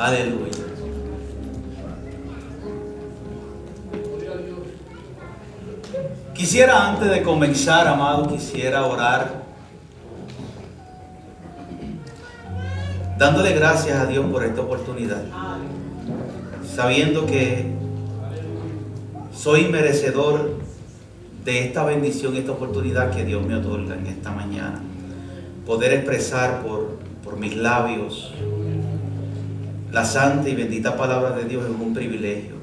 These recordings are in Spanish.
Aleluya. Quisiera antes de comenzar, amado, quisiera orar dándole gracias a Dios por esta oportunidad, sabiendo que soy merecedor de esta bendición, esta oportunidad que Dios me otorga en esta mañana. Poder expresar por, por mis labios la santa y bendita palabra de Dios es un privilegio.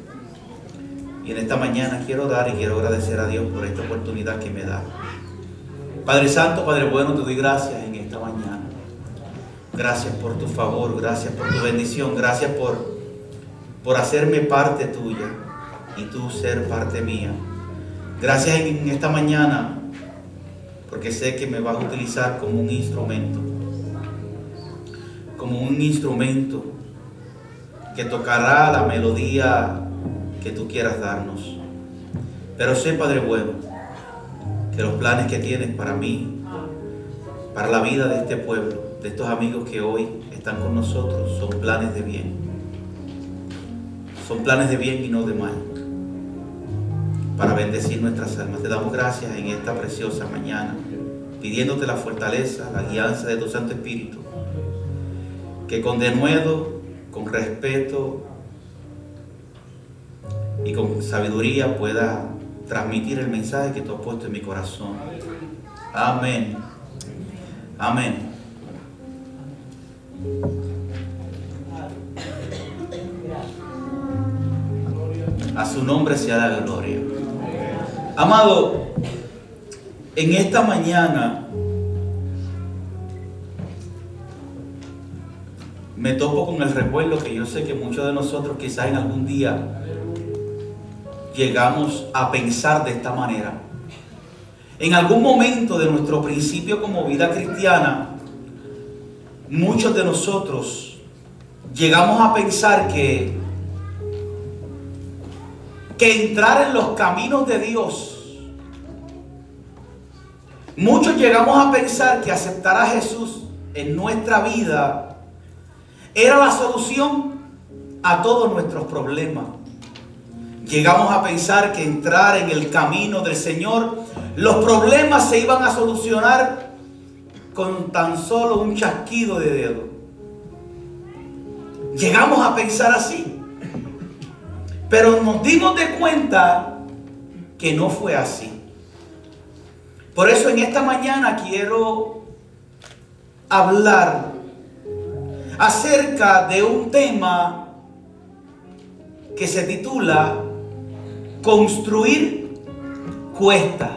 Y en esta mañana quiero dar y quiero agradecer a Dios por esta oportunidad que me da. Padre Santo, Padre Bueno, te doy gracias en esta mañana. Gracias por tu favor, gracias por tu bendición, gracias por, por hacerme parte tuya y tú ser parte mía. Gracias en esta mañana porque sé que me vas a utilizar como un instrumento, como un instrumento que tocará la melodía que tú quieras darnos. Pero sé, Padre bueno, que los planes que tienes para mí, para la vida de este pueblo, de estos amigos que hoy están con nosotros, son planes de bien. Son planes de bien y no de mal. Para bendecir nuestras almas. Te damos gracias en esta preciosa mañana, pidiéndote la fortaleza, la guianza de tu Santo Espíritu. Que con denuedo, con respeto, y con sabiduría pueda transmitir el mensaje que tú has puesto en mi corazón. Amén. Amén. A su nombre sea la gloria. Amado, en esta mañana me topo con el recuerdo que yo sé que muchos de nosotros quizás en algún día llegamos a pensar de esta manera. En algún momento de nuestro principio como vida cristiana, muchos de nosotros llegamos a pensar que, que entrar en los caminos de Dios, muchos llegamos a pensar que aceptar a Jesús en nuestra vida era la solución a todos nuestros problemas. Llegamos a pensar que entrar en el camino del Señor, los problemas se iban a solucionar con tan solo un chasquido de dedo. Llegamos a pensar así. Pero nos dimos de cuenta que no fue así. Por eso en esta mañana quiero hablar acerca de un tema que se titula Construir cuesta.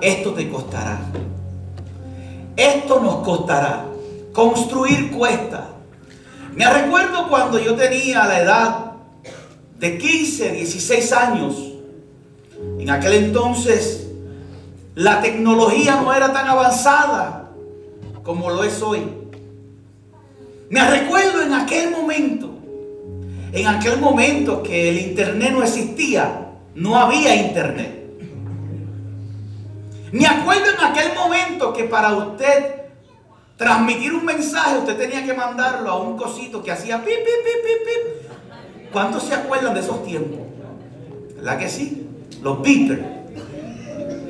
Esto te costará. Esto nos costará. Construir cuesta. Me recuerdo cuando yo tenía la edad de 15, 16 años. En aquel entonces la tecnología no era tan avanzada como lo es hoy. Me recuerdo en aquel momento en aquel momento que el internet no existía, no había internet. Me acuerdo en aquel momento que para usted transmitir un mensaje, usted tenía que mandarlo a un cosito que hacía pip, pip, pip, pip, pip. ¿Cuántos se acuerdan de esos tiempos? ¿Verdad que sí? Los beepers.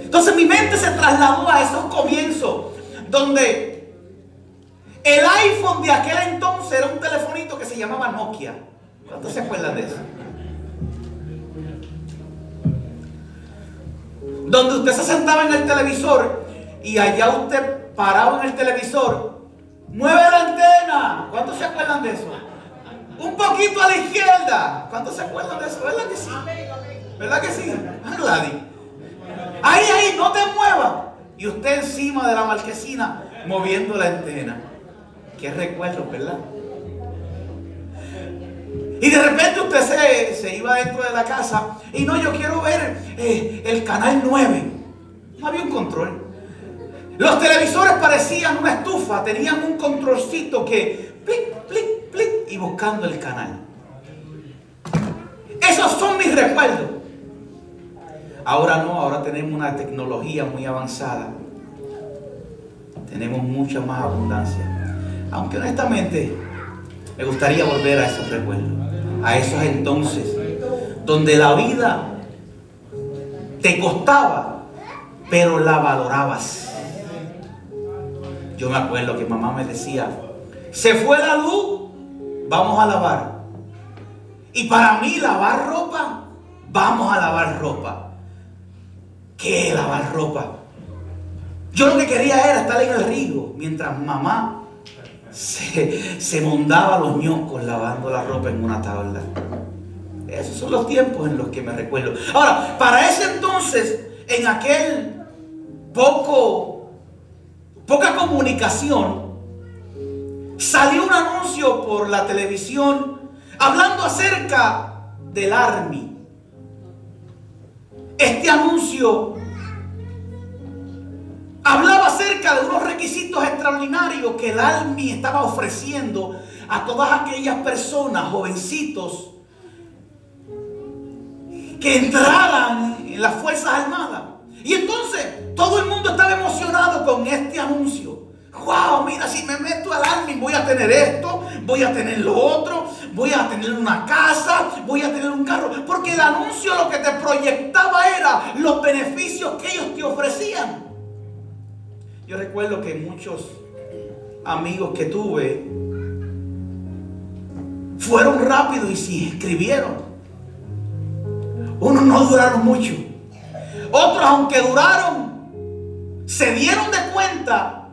Entonces mi mente se trasladó a esos comienzos donde el iPhone de aquel entonces era un telefonito que se llamaba Nokia. ¿Cuántos se acuerdan de eso? Donde usted se sentaba en el televisor y allá usted paraba en el televisor, mueve la antena. ¿Cuántos se acuerdan de eso? Un poquito a la izquierda. ¿Cuántos se acuerdan de eso? ¿Verdad que sí? ¿Verdad que sí? Ah, Gladys. Ahí, ahí, no te muevas. Y usted encima de la marquesina moviendo la antena. Qué recuerdo, ¿verdad? Y de repente usted se, se, iba dentro de la casa y no, yo quiero ver eh, el canal 9. No había un control. Los televisores parecían una estufa, tenían un controlcito que plic, plic, plic y buscando el canal. Esos son mis recuerdos. Ahora no, ahora tenemos una tecnología muy avanzada. Tenemos mucha más abundancia. Aunque honestamente, Me gustaría volver a esos recuerdos, a esos entonces, donde la vida te costaba, pero la valorabas. Yo me acuerdo que mamá me decía, se fue la luz, vamos a lavar. Y para mí lavar ropa, vamos a lavar ropa. ¿Qué lavar ropa? Yo lo que quería era estar en el río mientras mamá se, se mondaba los ñocos lavando la ropa en una tabla. Esos son los tiempos en los que me recuerdo. Ahora, para ese entonces, en aquel poco, poca comunicación, salió un anuncio por la televisión hablando acerca del Army. Este anuncio hablaba acerca de unos requisitos extraordinarios que el Army estaba ofreciendo a todas aquellas personas, jovencitos, que entraran en las Fuerzas Armadas. Y entonces todo el mundo estaba emocionado con este anuncio. Wow, mira, si me meto al Army voy a tener esto, voy a tener lo otro, voy a tener una casa, voy a tener un carro. Porque el anuncio lo que te proyectaba era los beneficios que ellos te ofrecían. Yo recuerdo que muchos amigos que tuve fueron rápidos y se inscribieron. Unos no duraron mucho. Otros, aunque duraron, se dieron de cuenta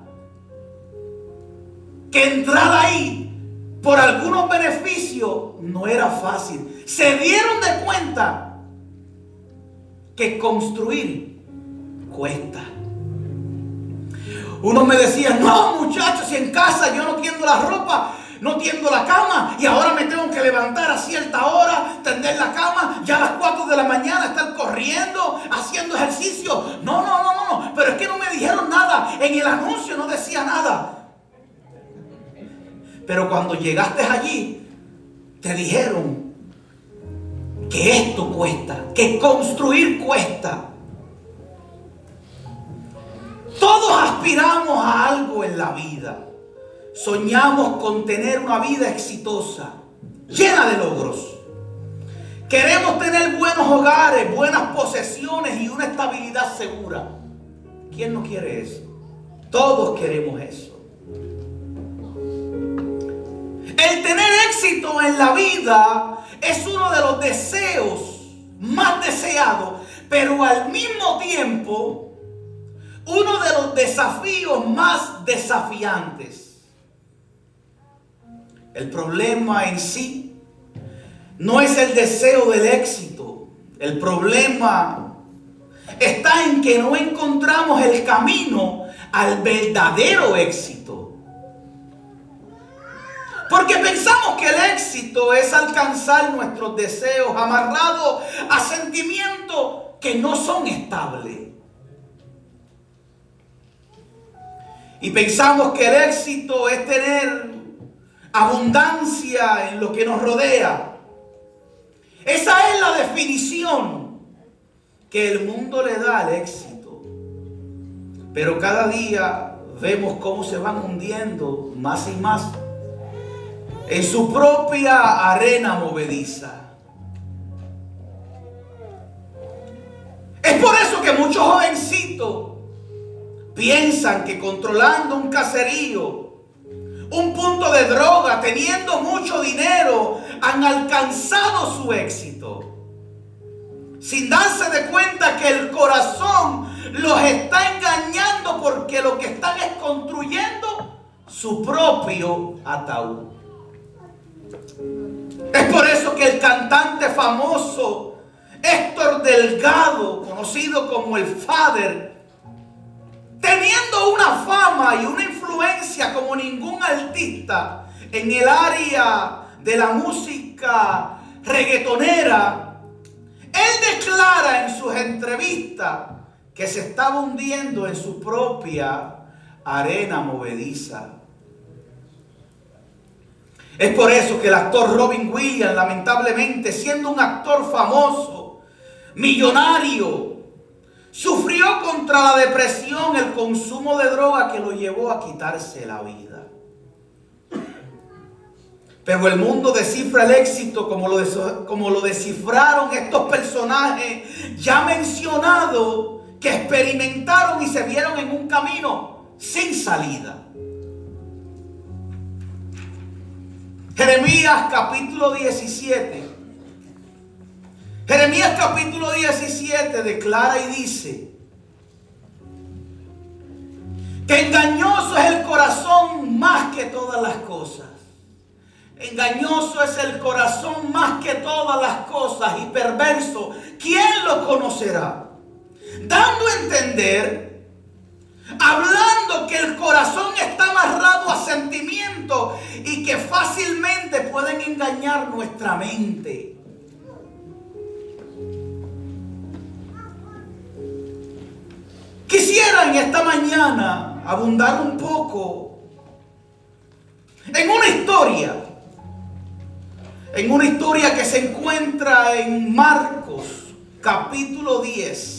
que entrar ahí por algunos beneficios no era fácil. Se dieron de cuenta que construir cuesta. Uno me decía, no muchachos, si en casa yo no tiendo la ropa, no tiendo la cama y ahora me tengo que levantar a cierta hora, tender la cama, ya a las 4 de la mañana estar corriendo, haciendo ejercicio. No, no, no, no, no, pero es que no me dijeron nada, en el anuncio no decía nada. Pero cuando llegaste allí, te dijeron que esto cuesta, que construir cuesta. Todos aspiramos a algo en la vida. Soñamos con tener una vida exitosa, llena de logros. Queremos tener buenos hogares, buenas posesiones y una estabilidad segura. ¿Quién no quiere eso? Todos queremos eso. El tener éxito en la vida es uno de los deseos más deseados, pero al mismo tiempo uno de los desafíos más desafiantes. El problema en sí no es el deseo del éxito. El problema está en que no encontramos el camino al verdadero éxito. Porque pensamos que el éxito es alcanzar nuestros deseos amarrados a sentimientos que no son estables. Y pensamos que el éxito es tener abundancia en lo que nos rodea. Esa es la definición que el mundo le da al éxito. Pero cada día vemos cómo se van hundiendo más y más en su propia arena movediza. Es por eso que muchos jovencitos piensan que controlando un caserío, un punto de droga, teniendo mucho dinero, han alcanzado su éxito. Sin darse de cuenta que el corazón los está engañando porque lo que están es construyendo su propio ataúd. Es por eso que el cantante famoso Héctor Delgado, conocido como el Father, teniendo una fama y una influencia como ningún artista en el área de la música reggaetonera, él declara en sus entrevistas que se estaba hundiendo en su propia arena movediza. Es por eso que el actor Robin Williams, lamentablemente, siendo un actor famoso, millonario, sufrió contra la depresión, el consumo de droga que lo llevó a quitarse la vida. Pero el mundo descifra el éxito como lo, como lo descifraron estos personajes ya mencionados que experimentaron y se vieron en un camino sin salida. Jeremías capítulo 17. Jeremías capítulo 17 declara y dice que engañoso es el corazón más que todas las cosas. Engañoso es el corazón más que todas las cosas y perverso. ¿Quién lo conocerá? Dando a entender hablando que el corazón está amarrado a sentimientos y que fácilmente pueden engañar nuestra mente. Quisiera en esta mañana abundar un poco en una historia, en una historia que se encuentra en Marcos capítulo 10.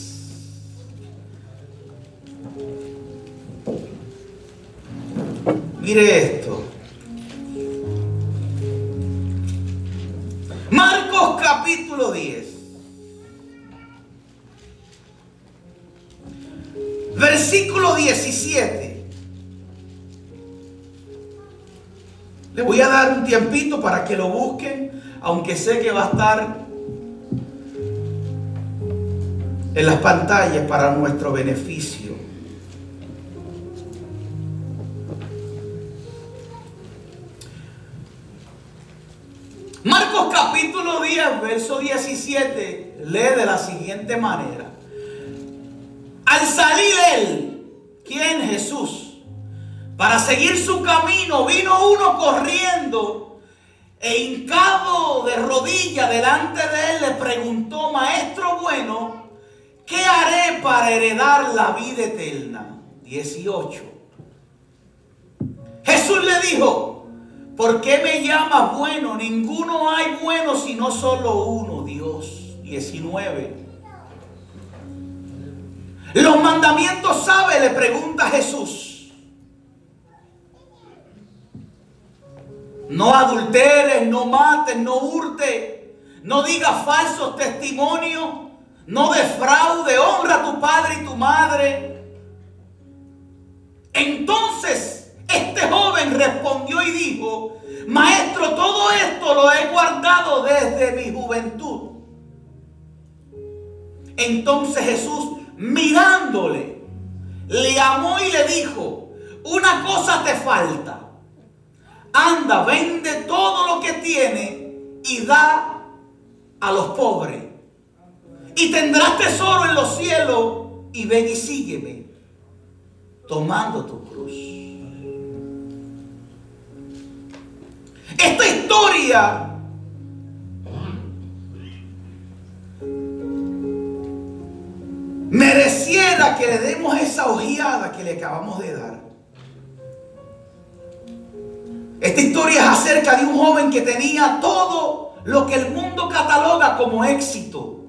Mire esto. Marcos capítulo 10. Versículo 17. Le voy a dar un tiempito para que lo busquen, aunque sé que va a estar en las pantallas para nuestro beneficio. Marcos capítulo 10, verso 17, lee de la siguiente manera. Al salir él, ¿quién? Jesús, para seguir su camino, vino uno corriendo e hincado de rodilla delante de él le preguntó, maestro bueno, ¿qué haré para heredar la vida eterna? 18. Jesús le dijo, ¿Por qué me llamas bueno? Ninguno hay bueno sino solo uno, Dios. 19. Los mandamientos sabe, le pregunta Jesús. No adulteres, no mates, no hurte, no digas falsos testimonios, no defraude, honra a tu padre y tu madre. Entonces este joven respondió y dijo, maestro, todo esto lo he guardado desde mi juventud. Entonces Jesús, mirándole, le amó y le dijo, una cosa te falta. Anda, vende todo lo que tiene y da a los pobres. Y tendrás tesoro en los cielos y ven y sígueme tomando tu cruz. Esta historia mereciera que le demos esa ojeada que le acabamos de dar. Esta historia es acerca de un joven que tenía todo lo que el mundo cataloga como éxito.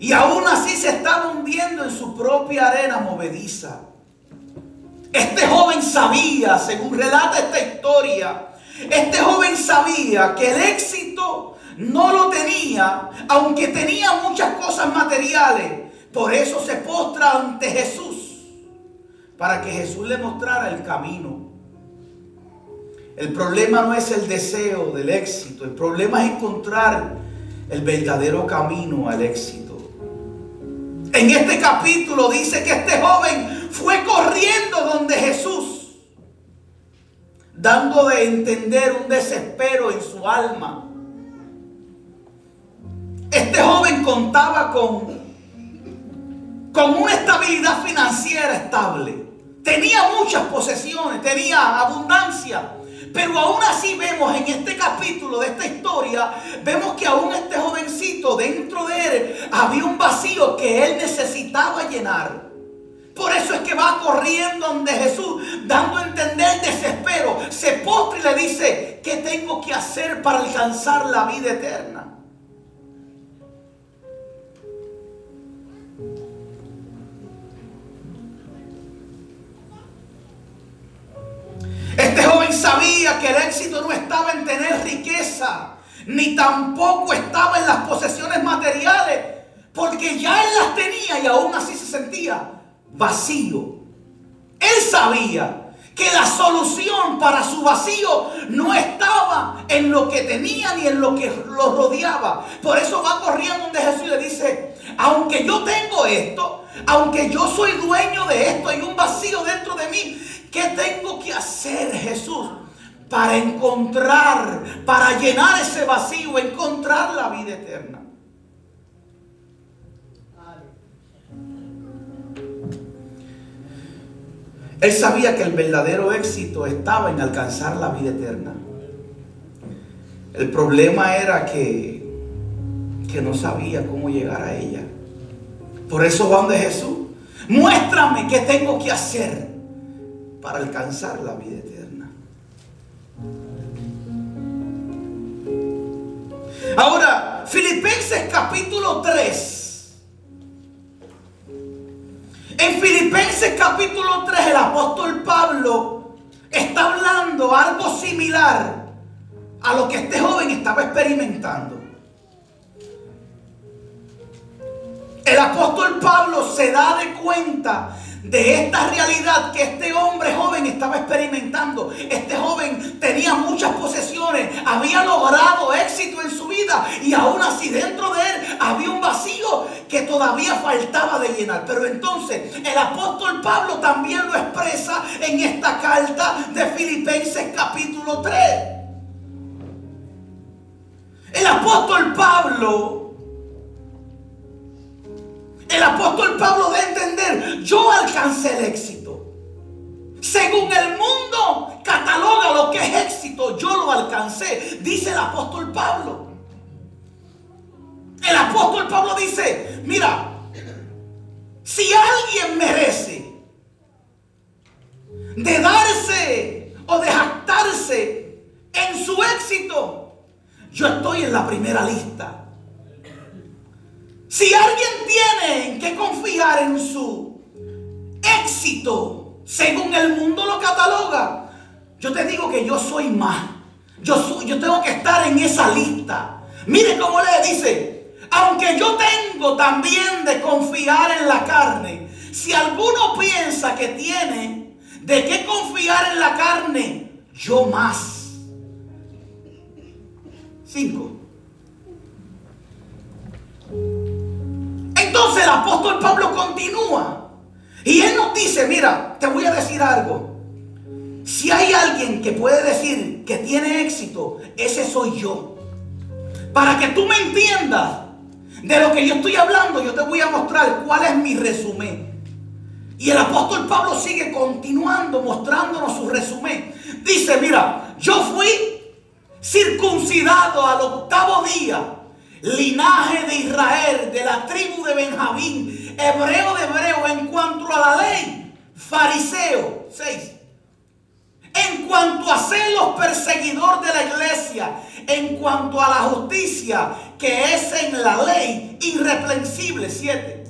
Y aún así se estaba hundiendo en su propia arena movediza. Este joven sabía, según relata esta historia, este joven sabía que el éxito no lo tenía, aunque tenía muchas cosas materiales. Por eso se postra ante Jesús, para que Jesús le mostrara el camino. El problema no es el deseo del éxito, el problema es encontrar el verdadero camino al éxito. En este capítulo dice que este joven fue corriendo donde Jesús dando de entender un desespero en su alma. Este joven contaba con, con una estabilidad financiera estable. Tenía muchas posesiones, tenía abundancia. Pero aún así vemos en este capítulo de esta historia, vemos que aún este jovencito dentro de él había un vacío que él necesitaba llenar. Por eso es que va corriendo donde Jesús, dando a entender desespero. Se postra y le dice, ¿qué tengo que hacer para alcanzar la vida eterna? En tener riqueza ni tampoco estaba en las posesiones materiales, porque ya él las tenía y aún así se sentía vacío. Él sabía que la solución para su vacío no estaba en lo que tenía ni en lo que lo rodeaba. Por eso va corriendo donde Jesús le dice, aunque yo tengo esto, aunque yo soy dueño de esto, hay un vacío dentro de mí, ¿qué tengo que hacer Jesús? Para encontrar, para llenar ese vacío, encontrar la vida eterna. Él sabía que el verdadero éxito estaba en alcanzar la vida eterna. El problema era que, que no sabía cómo llegar a ella. Por eso van de Jesús. Muéstrame qué tengo que hacer para alcanzar la vida eterna. Ahora, Filipenses capítulo 3 En Filipenses capítulo 3 el apóstol Pablo está hablando algo similar a lo que este joven estaba experimentando. El apóstol Pablo se da de cuenta de esta realidad que este hombre joven estaba experimentando. Este joven tenía muchas posesiones, había logrado éxito en su vida y aún así dentro de él había un vacío que todavía faltaba de llenar. Pero entonces el apóstol Pablo también lo expresa en esta carta de Filipenses capítulo 3. El apóstol Pablo el apóstol Pablo de entender, yo alcancé el éxito. Según el mundo cataloga lo que es éxito, yo lo alcancé, dice el apóstol Pablo. El apóstol Pablo dice, mira, si alguien merece de darse o de jactarse en su éxito, yo estoy en la primera lista. Si alguien tiene que confiar en su éxito, según el mundo lo cataloga, yo te digo que yo soy más. Yo, yo tengo que estar en esa lista. Mire cómo le dice, aunque yo tengo también de confiar en la carne, si alguno piensa que tiene de qué confiar en la carne, yo más. Cinco. Entonces el apóstol Pablo continúa. Y él nos dice, mira, te voy a decir algo. Si hay alguien que puede decir que tiene éxito, ese soy yo. Para que tú me entiendas de lo que yo estoy hablando, yo te voy a mostrar cuál es mi resumen. Y el apóstol Pablo sigue continuando mostrándonos su resumen. Dice, mira, yo fui circuncidado al octavo día linaje de Israel, de la tribu de Benjamín, hebreo de hebreo en cuanto a la ley, fariseo, 6. En cuanto a celos, perseguidor de la iglesia, en cuanto a la justicia que es en la ley, irreprensible, 7.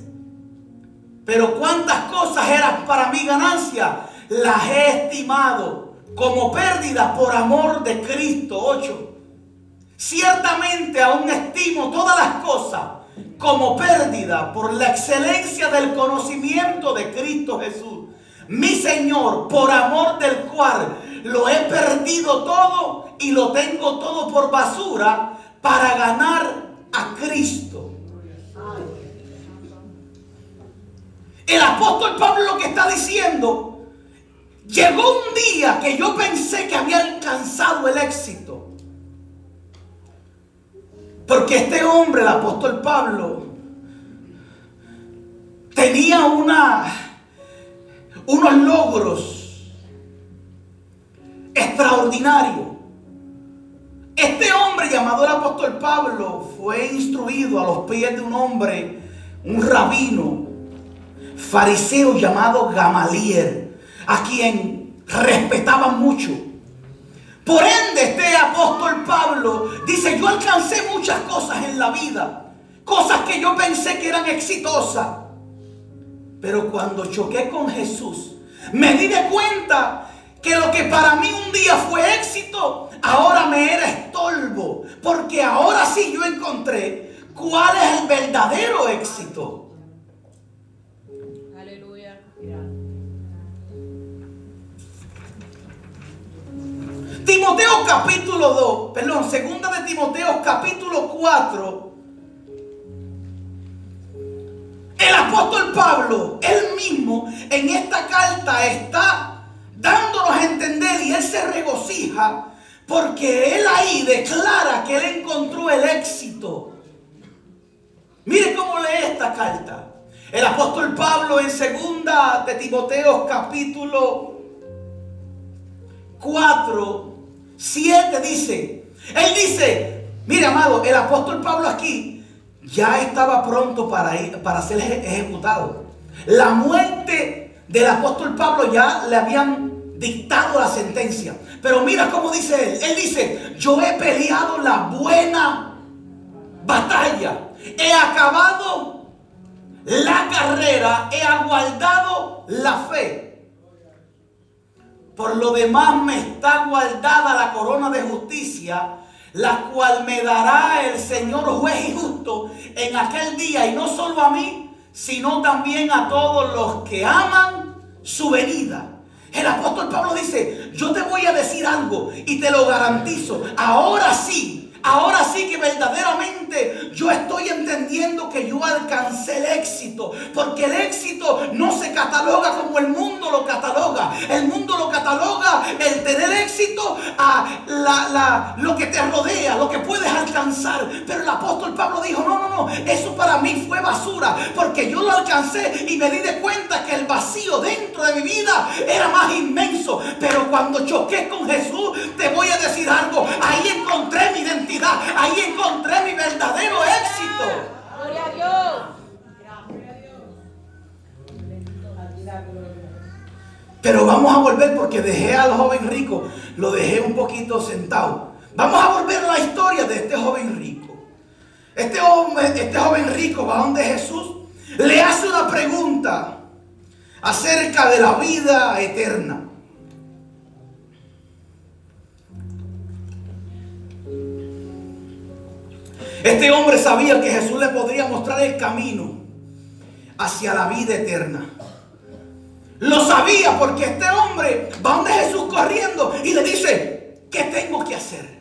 Pero cuántas cosas eran para mi ganancia, las he estimado como pérdida por amor de Cristo, 8. Ciertamente aún estimo todas las cosas como pérdida por la excelencia del conocimiento de Cristo Jesús, mi Señor, por amor del cual lo he perdido todo y lo tengo todo por basura para ganar a Cristo. El apóstol Pablo lo que está diciendo, llegó un día que yo pensé que había alcanzado el éxito. Porque este hombre, el apóstol Pablo, tenía unos logros extraordinarios. Este hombre llamado el apóstol Pablo fue instruido a los pies de un hombre, un rabino, fariseo llamado Gamaliel, a quien respetaba mucho. Por ende, este apóstol Pablo dice, yo alcancé muchas cosas en la vida, cosas que yo pensé que eran exitosas. Pero cuando choqué con Jesús, me di de cuenta que lo que para mí un día fue éxito, ahora me era estorbo. Porque ahora muestre cuál es el verdadero éxito. Timoteo capítulo 2, perdón, segunda de Timoteo capítulo 4. El apóstol Pablo, él mismo, en esta carta está dándonos a entender y él se regocija porque él ahí declara que él encontró el éxito. Mire cómo lee esta carta. El apóstol Pablo en segunda de Timoteo capítulo 4, 7 dice, él dice, mire amado, el apóstol Pablo aquí ya estaba pronto para, ir, para ser ejecutado. La muerte del apóstol Pablo ya le habían dictado la sentencia. Pero mira cómo dice él. Él dice, yo he peleado la buena batalla. He acabado la carrera. He aguardado la fe. Por lo demás me está guardada la corona de justicia, la cual me dará el Señor juez y justo en aquel día. Y no solo a mí, sino también a todos los que aman su venida. El apóstol Pablo dice, yo te voy a decir algo y te lo garantizo. Ahora sí, Ahora sí que verdaderamente yo estoy entendiendo que yo alcancé el éxito. Porque el éxito no se cataloga como el mundo lo cataloga. El mundo lo cataloga el tener éxito a la, lo que te rodea, lo que puedes alcanzar. Pero el apóstol Pablo dijo, no, no, no, eso para mí fue basura. Porque yo lo alcancé y me di de cuenta que el vacío dentro de mi vida era más inmenso. Pero cuando choqué con Jesús, te voy a decir algo. Ahí encontré mi identidad Ahí encontré mi verdadero éxito. Gloria a Dios. Pero vamos a volver porque dejé al joven rico, lo dejé un poquito sentado. Vamos a volver a la historia de este joven rico. Este, hombre, este joven rico va donde Jesús le hace una pregunta acerca de la vida eterna. Este hombre sabía que Jesús le podría mostrar el camino hacia la vida eterna. Lo sabía porque este hombre va donde Jesús corriendo y le dice, ¿qué tengo que hacer?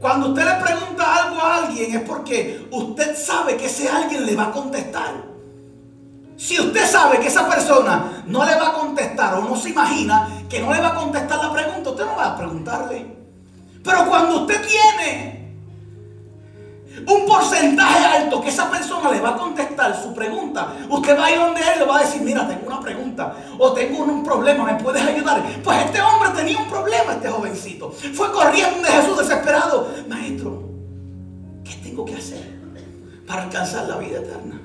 Cuando usted le pregunta algo a alguien es porque usted sabe que ese alguien le va a contestar. Si usted sabe que esa persona no le va a contestar o no se imagina que no le va a contestar la pregunta, usted no va a preguntarle. Pero cuando usted tiene un porcentaje alto que esa persona le va a contestar su pregunta. Usted va a ir donde él le va a decir, mira, tengo una pregunta o tengo un problema, ¿me puedes ayudar? Pues este hombre tenía un problema, este jovencito. Fue corriendo de Jesús desesperado. Maestro, ¿qué tengo que hacer para alcanzar la vida eterna?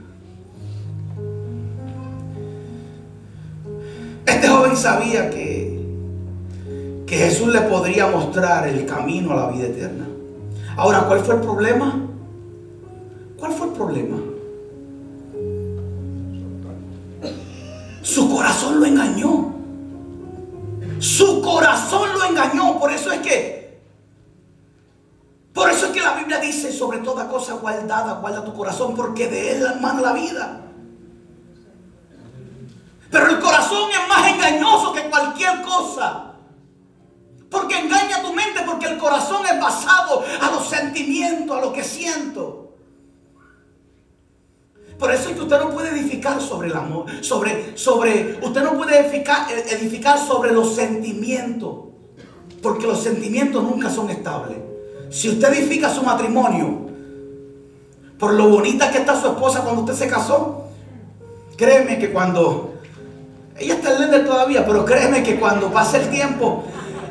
Este joven sabía que, que Jesús le podría mostrar el camino a la vida eterna. Ahora, ¿cuál fue el problema? ¿Cuál fue el problema? Su corazón lo engañó. Su corazón lo engañó. Por eso es que, por eso es que la Biblia dice, sobre toda cosa guardada, guarda tu corazón, porque de él emana la vida. Pero el corazón es más engañoso que cualquier cosa. Porque engaña tu mente, porque el corazón es basado a los sentimientos, a lo que siento. Por eso es que usted no puede edificar sobre el amor, sobre, sobre, usted no puede edificar, edificar sobre los sentimientos, porque los sentimientos nunca son estables. Si usted edifica su matrimonio por lo bonita que está su esposa cuando usted se casó, créeme que cuando, ella está en todavía, pero créeme que cuando pase el tiempo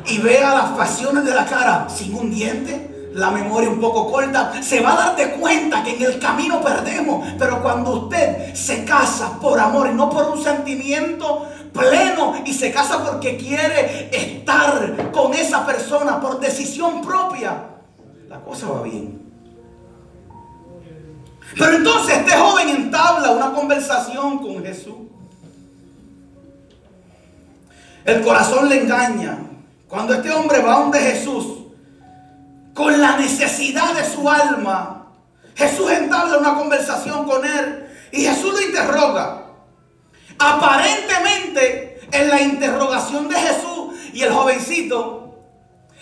y vea las facciones de la cara sin un diente, la memoria un poco corta, se va a dar de cuenta que en el camino perdemos. Pero cuando usted se casa por amor y no por un sentimiento pleno y se casa porque quiere estar con esa persona por decisión propia, la cosa va bien. Pero entonces este joven entabla una conversación con Jesús. El corazón le engaña. Cuando este hombre va donde Jesús, con la necesidad de su alma, Jesús entabla una conversación con él y Jesús lo interroga. Aparentemente, en la interrogación de Jesús y el jovencito,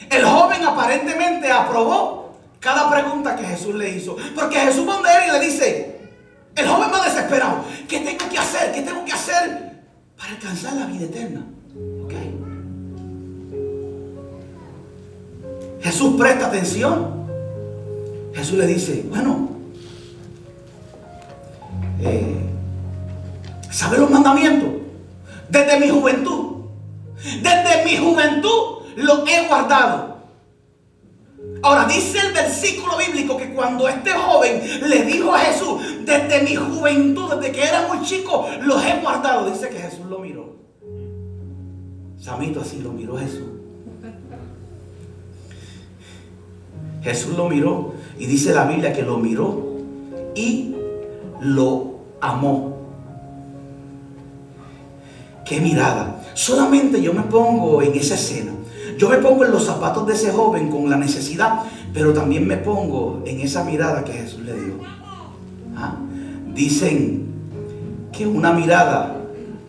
el joven aparentemente aprobó cada pregunta que Jesús le hizo. Porque Jesús va a él y le dice, el joven va desesperado, ¿qué tengo que hacer? ¿Qué tengo que hacer para alcanzar la vida eterna? Jesús presta atención. Jesús le dice, bueno, eh, ¿sabe los mandamientos? Desde mi juventud. Desde mi juventud lo he guardado. Ahora dice el versículo bíblico que cuando este joven le dijo a Jesús, desde mi juventud, desde que era muy chico, los he guardado. Dice que Jesús lo miró. Samito así lo miró Jesús. Jesús lo miró y dice la Biblia que lo miró y lo amó. Qué mirada. Solamente yo me pongo en esa escena. Yo me pongo en los zapatos de ese joven con la necesidad, pero también me pongo en esa mirada que Jesús le dio. ¿Ah? Dicen que una mirada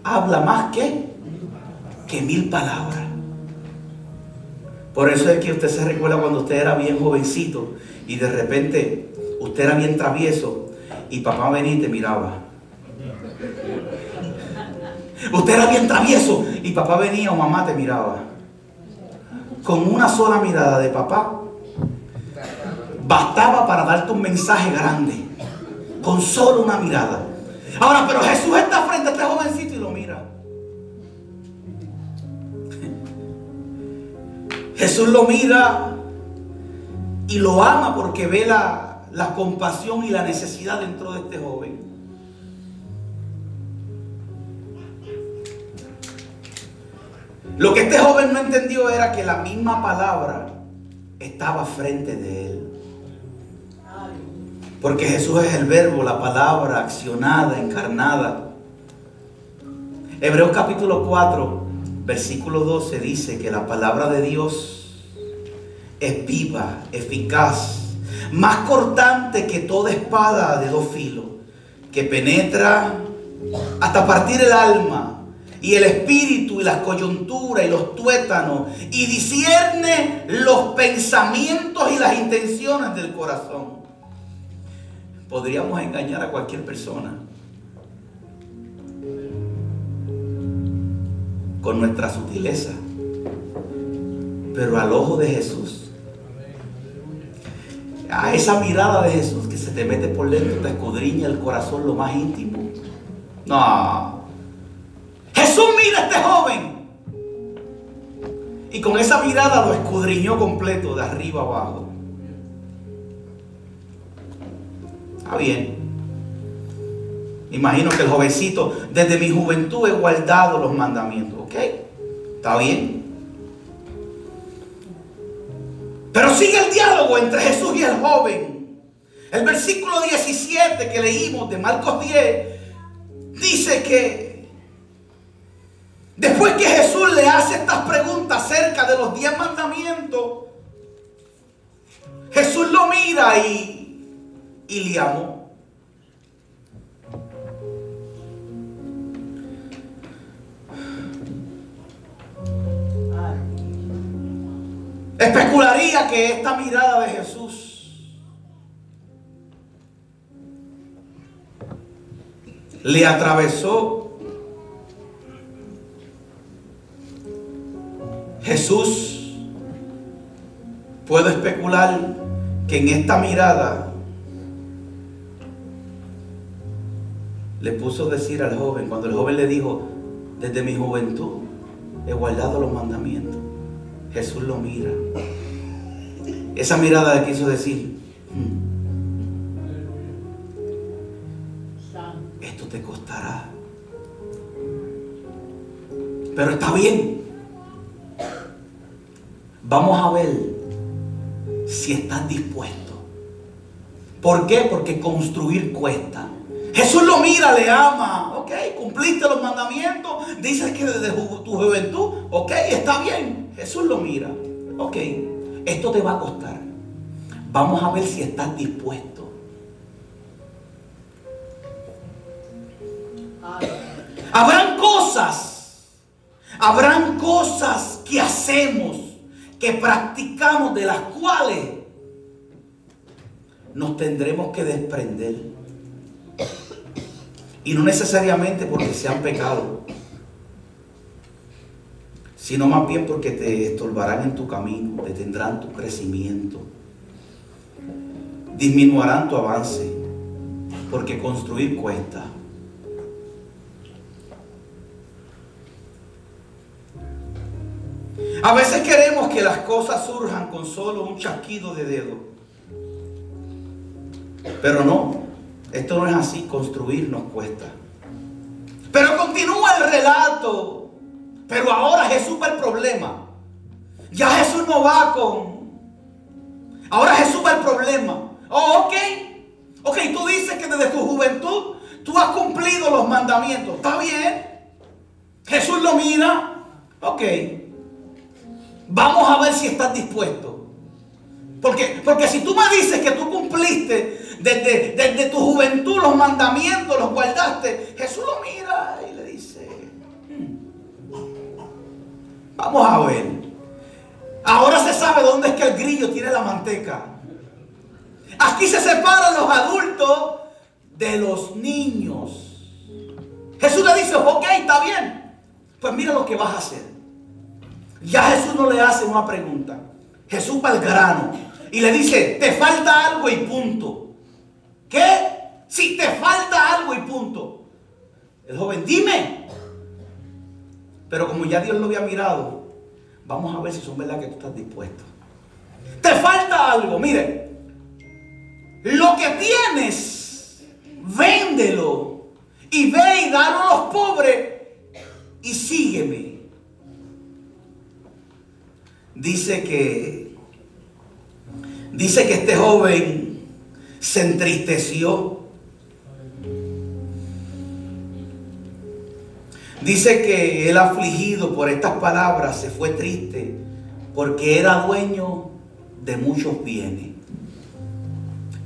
habla más que, que mil palabras. Por eso es que usted se recuerda cuando usted era bien jovencito y de repente usted era bien travieso y papá venía y te miraba. Usted era bien travieso y papá venía o mamá te miraba. Con una sola mirada de papá bastaba para darte un mensaje grande. Con solo una mirada. Ahora, pero Jesús está frente a este jovencito Jesús lo mira y lo ama porque ve la, la compasión y la necesidad dentro de este joven. Lo que este joven no entendió era que la misma palabra estaba frente de él. Porque Jesús es el verbo, la palabra accionada, encarnada. Hebreos capítulo 4 versículo 12 dice que la palabra de Dios es viva, eficaz, más cortante que toda espada de dos filos, que penetra hasta partir el alma y el espíritu y las coyunturas y los tuétanos y discierne los pensamientos y las intenciones del corazón. Podríamos engañar a cualquier persona con nuestra sutileza. Pero al ojo de Jesús, a esa mirada de Jesús que se te mete por dentro, te escudriña el corazón lo más íntimo. No. Jesús mira a este joven. Y con esa mirada lo escudriñó completo, de arriba abajo. Está bien. Imagino que el jovencito, desde mi juventud he guardado los mandamientos. ¿Ok? ¿Está bien? Pero sigue el diálogo entre Jesús y el joven. El versículo 17 que leímos de Marcos 10 dice que después que Jesús le hace estas preguntas acerca de los diez mandamientos, Jesús lo mira y, y le amó. Especularía que esta mirada de Jesús le atravesó. Jesús, puedo especular que en esta mirada le puso decir al joven, cuando el joven le dijo, desde mi juventud he guardado los mandamientos. Jesús lo mira. Esa mirada le quiso decir, hmm, esto te costará. Pero está bien. Vamos a ver si estás dispuesto. ¿Por qué? Porque construir cuesta. Jesús lo mira, le ama. Ok, cumpliste los mandamientos. Dices que desde tu juventud. Ok, está bien. Jesús lo mira. Ok, esto te va a costar. Vamos a ver si estás dispuesto. Habrán cosas, habrán cosas que hacemos, que practicamos, de las cuales nos tendremos que desprender. Y no necesariamente porque sean pecados, sino más bien porque te estorbarán en tu camino, detendrán tu crecimiento, disminuirán tu avance, porque construir cuesta. A veces queremos que las cosas surjan con solo un chasquido de dedo. Pero no, esto no es así, construir nos cuesta. Pero continúa el relato. Pero ahora Jesús va el problema. Ya Jesús no va con... Ahora Jesús va el problema. Oh, ok. Ok, tú dices que desde tu juventud tú has cumplido los mandamientos. Está bien. Jesús lo mira. Ok. Vamos a ver si estás dispuesto. Porque, porque si tú me dices que tú cumpliste desde, desde tu juventud los mandamientos, los guardaste, Jesús lo mira vamos a ver. Ahora se sabe dónde es que el grillo tiene la manteca. Aquí se separan los adultos de los niños. Jesús le dice, ok, está bien. Pues mira lo que vas a hacer. Ya Jesús no le hace una pregunta. Jesús va al grano y le dice, te falta algo y punto. ¿Qué? Si te falta algo y punto. El joven, dime. Pero como ya Dios lo había mirado, vamos a ver si son verdad que tú estás dispuesto. Te falta algo, mire. Lo que tienes, véndelo y ve y dalo a los pobres y sígueme dice que dice que este joven se entristeció. Dice que el afligido por estas palabras se fue triste porque era dueño de muchos bienes.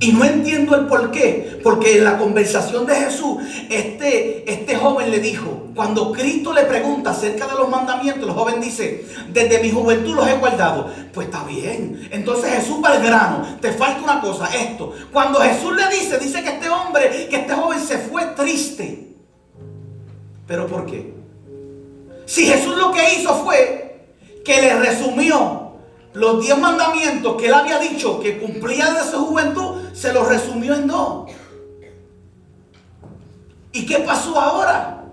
Y no entiendo el por qué. Porque en la conversación de Jesús, este, este joven le dijo, cuando Cristo le pregunta acerca de los mandamientos, el joven dice, desde mi juventud los he guardado. Pues está bien. Entonces Jesús va al grano. Te falta una cosa, esto. Cuando Jesús le dice, dice que este hombre, que este joven se fue triste. ¿Pero por qué? Si Jesús lo que hizo fue que le resumió los diez mandamientos que él había dicho que cumplía desde su juventud, se los resumió en dos. ¿Y qué pasó ahora?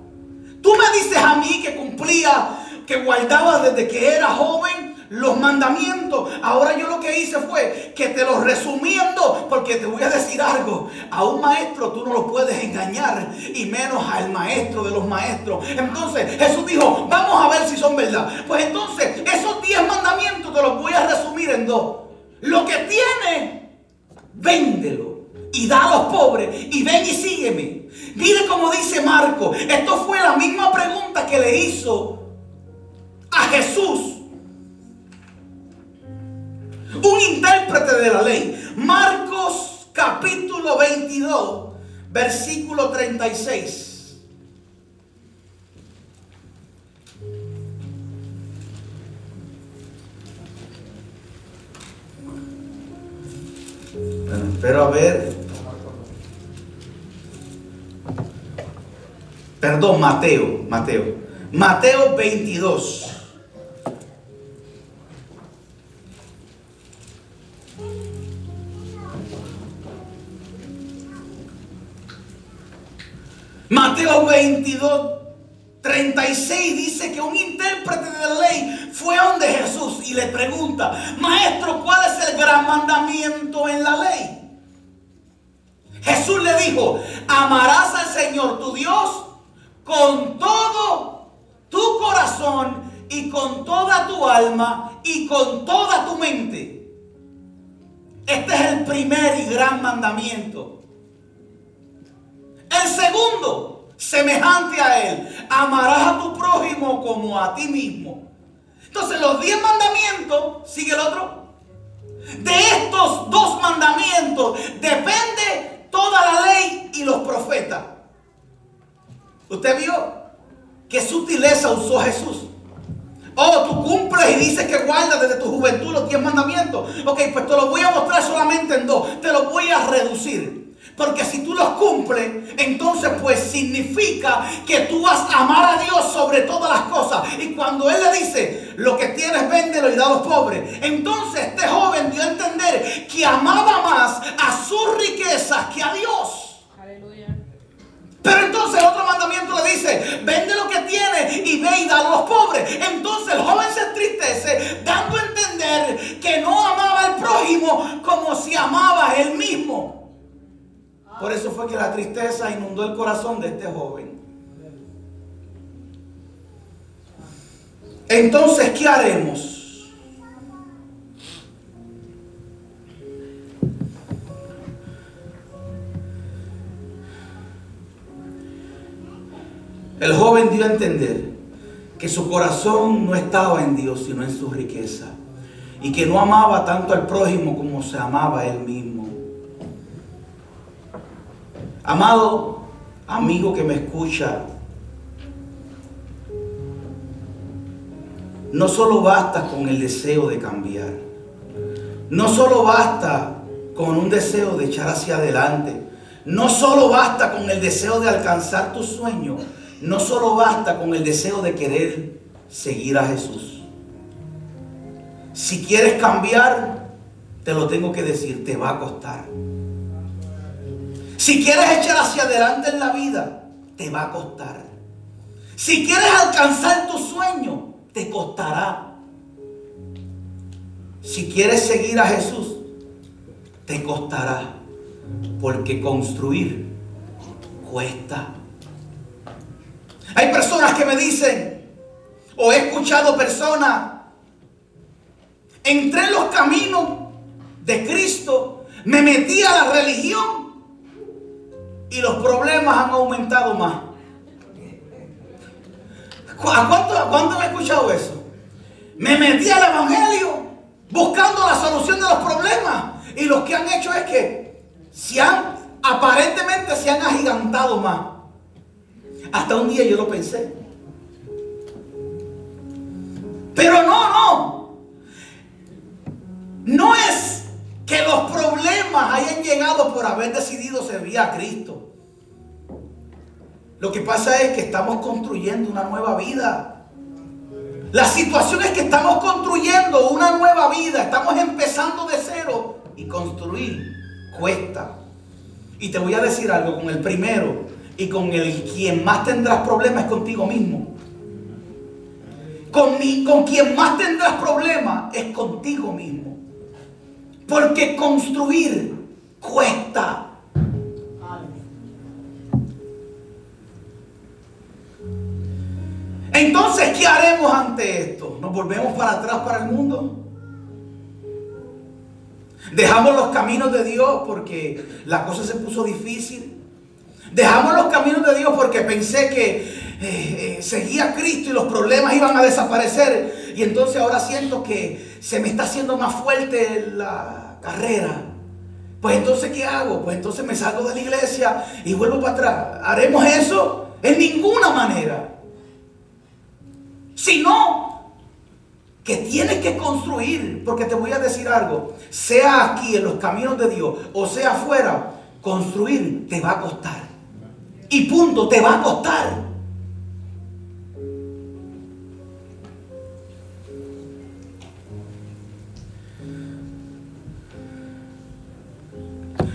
Tú me dices a mí que cumplía, que guardaba desde que era joven los mandamientos. Ahora yo lo que hice fue que te los resumiendo, porque te voy a decir algo. A un maestro tú no lo puedes engañar, y menos al maestro de los maestros. Entonces Jesús dijo, vamos a ver si son verdad. Pues entonces esos diez mandamientos te los voy a resumir en dos. Lo que tiene, véndelo y da a los pobres y ven y sígueme. Mire como dice Marco, esto fue la misma pregunta que le hizo a Jesús un intérprete de la ley. Marcos capítulo 22, versículo 36. espero a ver. Perdón, Mateo, Mateo. Mateo 22. Entonces, ¿qué haremos? El joven dio a entender que su corazón no estaba en Dios, sino en su riqueza. Y que no amaba tanto al prójimo como se amaba a él mismo. Amado amigo que me escucha, no solo basta con el deseo de cambiar, no solo basta con un deseo de echar hacia adelante, no solo basta con el deseo de alcanzar tu sueño, no solo basta con el deseo de querer seguir a Jesús. Si quieres cambiar, te lo tengo que decir, te va a costar. Si quieres echar hacia adelante en la vida, te va a costar. Si quieres alcanzar tu sueño, te costará. Si quieres seguir a Jesús, te costará. Porque construir cuesta. Hay personas que me dicen, o he escuchado personas, entré en los caminos de Cristo, me metí a la religión y los problemas han aumentado más. ¿A cuánto, cuánto he escuchado eso? Me metí al Evangelio buscando la solución de los problemas. Y lo que han hecho es que se han, aparentemente se han agigantado más. Hasta un día yo lo pensé. Pero no, no. No es que los problemas hayan llegado por haber decidido servir a Cristo. Lo que pasa es que estamos construyendo una nueva vida. La situación es que estamos construyendo una nueva vida. Estamos empezando de cero. Y construir cuesta. Y te voy a decir algo con el primero y con el quien más tendrás problemas es contigo mismo. Con, con quien más tendrás problemas es contigo mismo. Porque construir cuesta. ¿Qué haremos ante esto? ¿Nos volvemos para atrás para el mundo? Dejamos los caminos de Dios porque la cosa se puso difícil. Dejamos los caminos de Dios porque pensé que eh, eh, seguía Cristo y los problemas iban a desaparecer. Y entonces ahora siento que se me está haciendo más fuerte la carrera. Pues entonces, ¿qué hago? Pues entonces me salgo de la iglesia y vuelvo para atrás. ¿Haremos eso? En ninguna manera sino que tienes que construir, porque te voy a decir algo, sea aquí en los caminos de Dios o sea afuera, construir te va a costar. Y punto, te va a costar.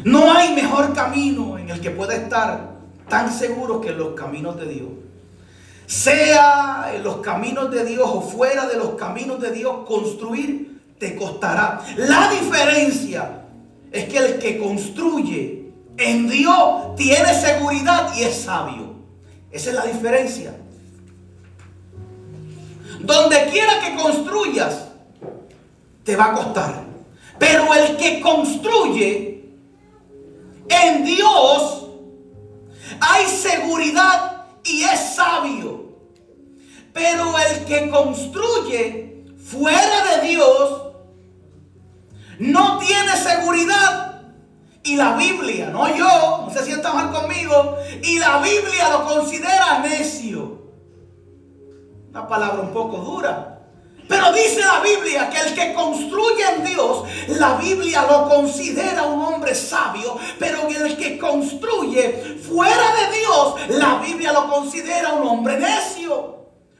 No hay mejor camino en el que pueda estar tan seguro que los caminos de Dios sea en los caminos de Dios o fuera de los caminos de Dios, construir te costará. La diferencia es que el que construye en Dios tiene seguridad y es sabio. Esa es la diferencia. Donde quiera que construyas, te va a costar. Pero el que construye en Dios, hay seguridad y es sabio. Pero el que construye fuera de Dios no tiene seguridad. Y la Biblia, no yo, no sé si está mal conmigo, y la Biblia lo considera necio. Una palabra un poco dura. Pero dice la Biblia que el que construye en Dios, la Biblia lo considera un hombre sabio, pero el que construye fuera de Dios, la Biblia lo considera un hombre necio.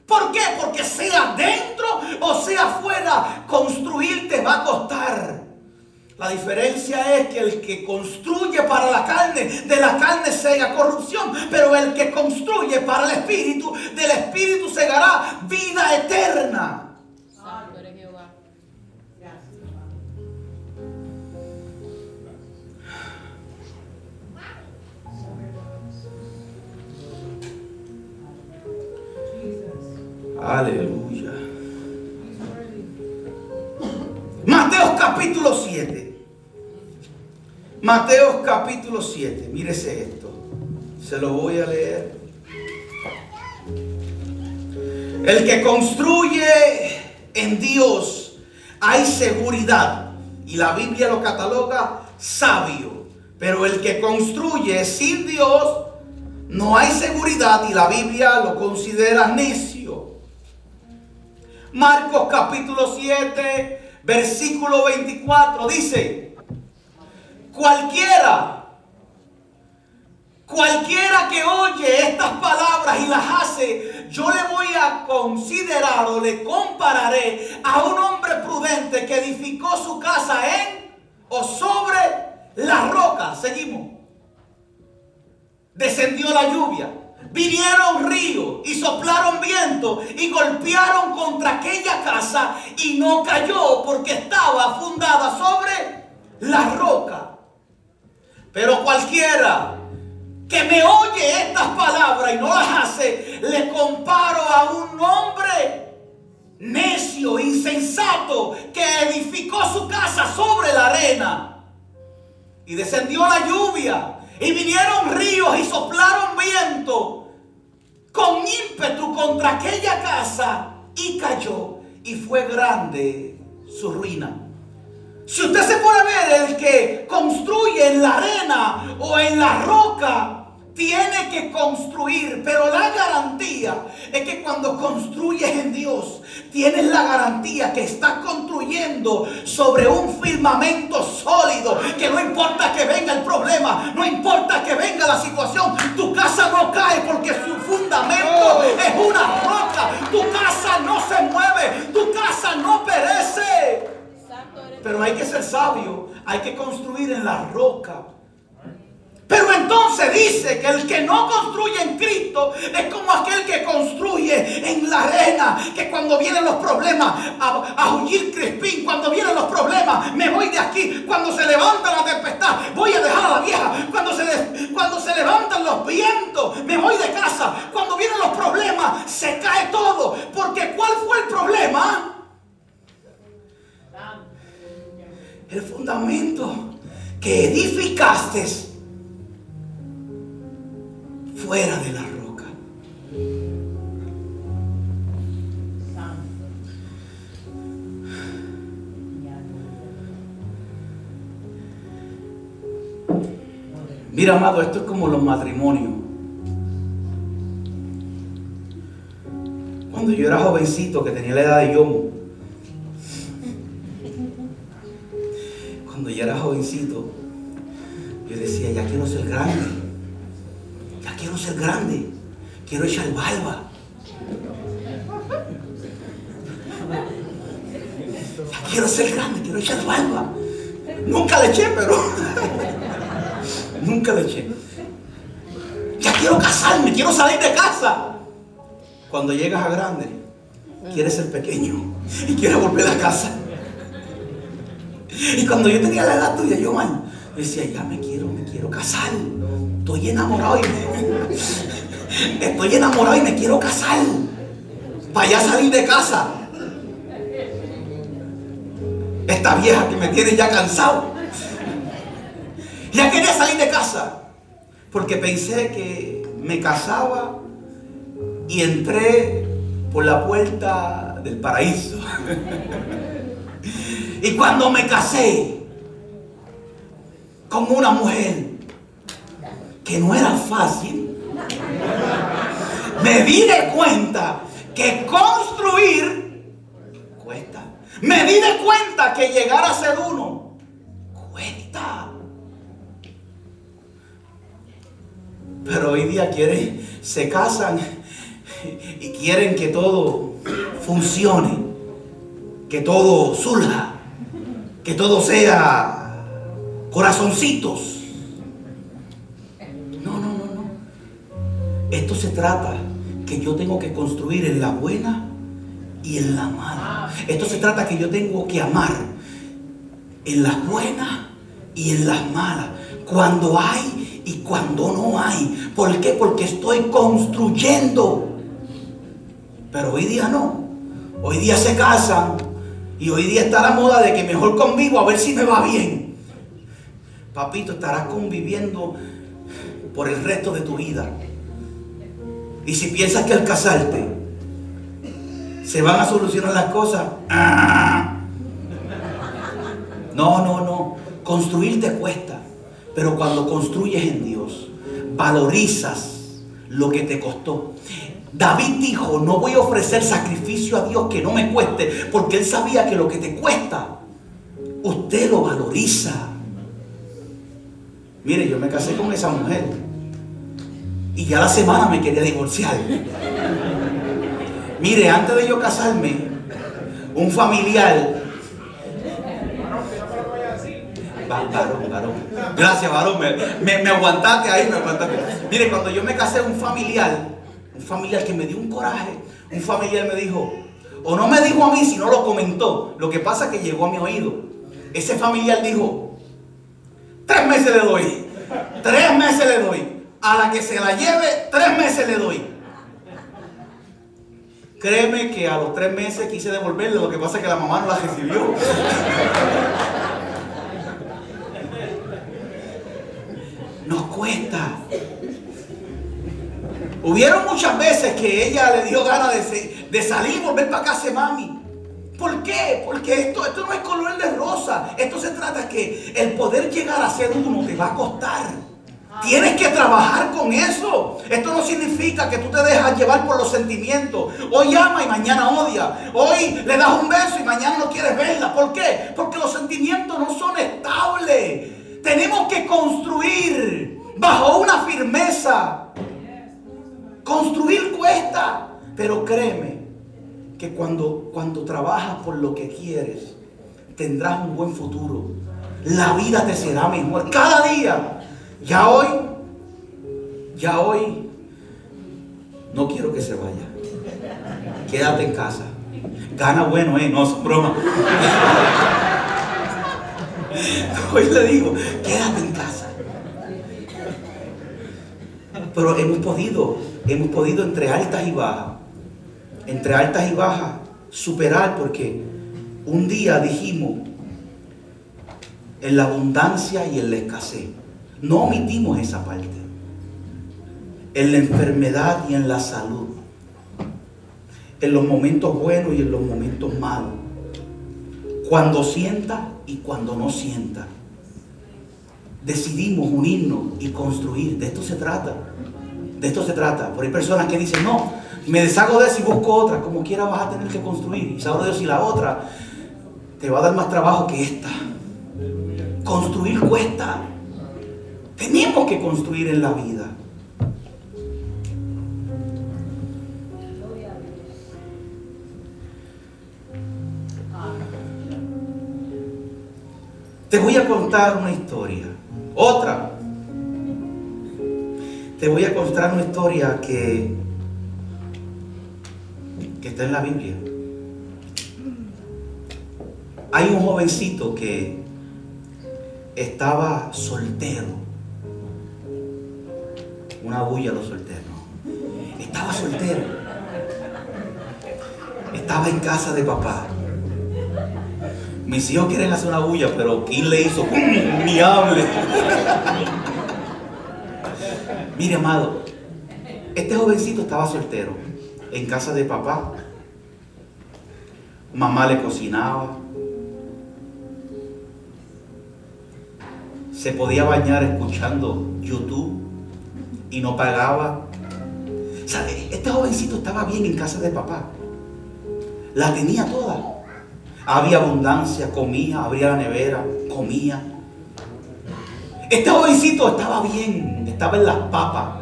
¿Por qué? Porque sea dentro o sea fuera, construir te va a costar. La diferencia es que el que construye para la carne, de la carne sega corrupción, pero el que construye para el espíritu, del espíritu segará vida eterna. Aleluya. Mateo capítulo 7. Mateo capítulo 7. Mírese esto. Se lo voy a leer. El que construye en Dios hay seguridad. Y la Biblia lo cataloga sabio. Pero el que construye sin Dios no hay seguridad y la Biblia lo considera necio. Marcos capítulo 7, versículo 24 dice, cualquiera, cualquiera que oye estas palabras y las hace, yo le voy a considerar o le compararé a un hombre prudente que edificó su casa en o sobre la roca. Seguimos. Descendió la lluvia Vinieron ríos y soplaron viento y golpearon contra aquella casa y no cayó porque estaba fundada sobre la roca. Pero cualquiera que me oye estas palabras y no las hace, le comparo a un hombre necio, insensato, que edificó su casa sobre la arena. Y descendió la lluvia y vinieron ríos y soplaron viento ímpetu contra aquella casa y cayó y fue grande su ruina. Si usted se puede ver, el que construye en la arena o en la roca, tiene que construir, pero la garantía es que cuando construyes en Dios, tienes la garantía que estás construyendo sobre un firmamento sólido, que no importa que venga el problema, no importa que venga la situación, tu casa no cae porque su fundamento es una roca, tu casa no se mueve, tu casa no perece. Pero hay que ser sabio, hay que construir en la roca pero entonces dice que el que no construye en Cristo es como aquel que construye en la arena. Que cuando vienen los problemas, a, a huir crispín, cuando vienen los problemas, me voy de aquí. Cuando se levanta la tempestad, voy a dejar a la vieja. Cuando se, cuando se levantan los vientos, me voy de casa. Cuando vienen los problemas, se cae todo. Porque ¿cuál fue el problema? El fundamento que edificaste fuera de la roca. Mira, amado, esto es como los matrimonios. Cuando yo era jovencito, que tenía la edad de Yomo, cuando yo era jovencito, yo decía, ya quiero ser grande quiero ser grande, quiero echar barba. Ya quiero ser grande, quiero echar barba. Nunca le eché, pero nunca le eché. Ya quiero casarme, quiero salir de casa. Cuando llegas a grande, quieres ser pequeño y quieres volver a casa. Y cuando yo tenía la edad tuya, yo man, decía, ya me quiero, me quiero casar. Estoy enamorado y me, estoy enamorado y me quiero casar. Para ya salir de casa. Esta vieja que me tiene ya cansado. Ya quería salir de casa. Porque pensé que me casaba y entré por la puerta del paraíso. y cuando me casé con una mujer que no era fácil, me di de cuenta que construir cuesta. Me di de cuenta que llegar a ser uno cuesta. Pero hoy día quieren, se casan y quieren que todo funcione, que todo surja, que todo sea corazoncitos. No, no, no, no. Esto se trata que yo tengo que construir en la buena y en la mala. Esto se trata que yo tengo que amar en las buenas y en las malas. Cuando hay y cuando no hay. ¿Por qué? Porque estoy construyendo. Pero hoy día no. Hoy día se casan y hoy día está la moda de que mejor convivo a ver si me va bien. Papito, estarás conviviendo por el resto de tu vida. Y si piensas que al casarte se van a solucionar las cosas, ¡ah! no, no, no. Construir te cuesta. Pero cuando construyes en Dios, valorizas lo que te costó. David dijo, no voy a ofrecer sacrificio a Dios que no me cueste, porque él sabía que lo que te cuesta, usted lo valoriza. Mire, yo me casé con esa mujer y ya la semana me quería divorciar. Mire, antes de yo casarme, un familiar varón, varón. Gracias, varón. Me, aguantaste ahí, me aguantaste. Mire, cuando yo me casé, un familiar, un familiar que me dio un coraje, un familiar me dijo, o no me dijo a mí, sino lo comentó. Lo que pasa es que llegó a mi oído. Ese familiar dijo, tres meses le doy, tres meses le doy. A la que se la lleve, tres meses le doy. Créeme que a los tres meses quise devolverle, lo que pasa es que la mamá no la recibió. Nos cuesta. Hubieron muchas veces que ella le dio ganas de, salir y volver para casa mami. ¿Por qué? Porque esto, esto no es color de rosa. Esto se trata que el poder llegar a ser uno te va a costar. Tienes que trabajar con eso. Esto no significa que tú te dejas llevar por los sentimientos. Hoy ama y mañana odia. Hoy le das un beso y mañana no quieres verla. ¿Por qué? Porque los sentimientos no son estables. Tenemos que construir bajo una firmeza. Construir cuesta, pero créeme que cuando, cuando trabajas por lo que quieres, tendrás un buen futuro. La vida te será mejor. Cada día, ya hoy, ya hoy, no quiero que se vaya. Quédate en casa. Gana bueno, eh, no es broma. Hoy le digo, quédate en casa. Pero hemos podido hemos podido entre altas y bajas, entre altas y bajas, superar porque un día dijimos en la abundancia y en la escasez. No omitimos esa parte. En la enfermedad y en la salud. En los momentos buenos y en los momentos malos. Cuando sienta y cuando no sienta. Decidimos unirnos y construir. De esto se trata. De esto se trata. Por hay personas que dicen, no, me deshago de eso y busco otra. Como quiera vas a tener que construir. Y sabe Dios si la otra te va a dar más trabajo que esta. Construir cuesta. Tenemos que construir en la vida. Te voy a contar una historia. Otra te voy a contar una historia que, que está en la Biblia. Hay un jovencito que estaba soltero. Una bulla a los solteros. Estaba soltero. Estaba en casa de papá. Mis hijos quieren hacer una bulla, pero ¿quién le hizo? Ni hable. Mire, amado, este jovencito estaba soltero en casa de papá. Mamá le cocinaba. Se podía bañar escuchando YouTube y no pagaba. Este jovencito estaba bien en casa de papá. La tenía toda. Había abundancia, comía, abría la nevera, comía. Este jovencito estaba bien, estaba en las papas.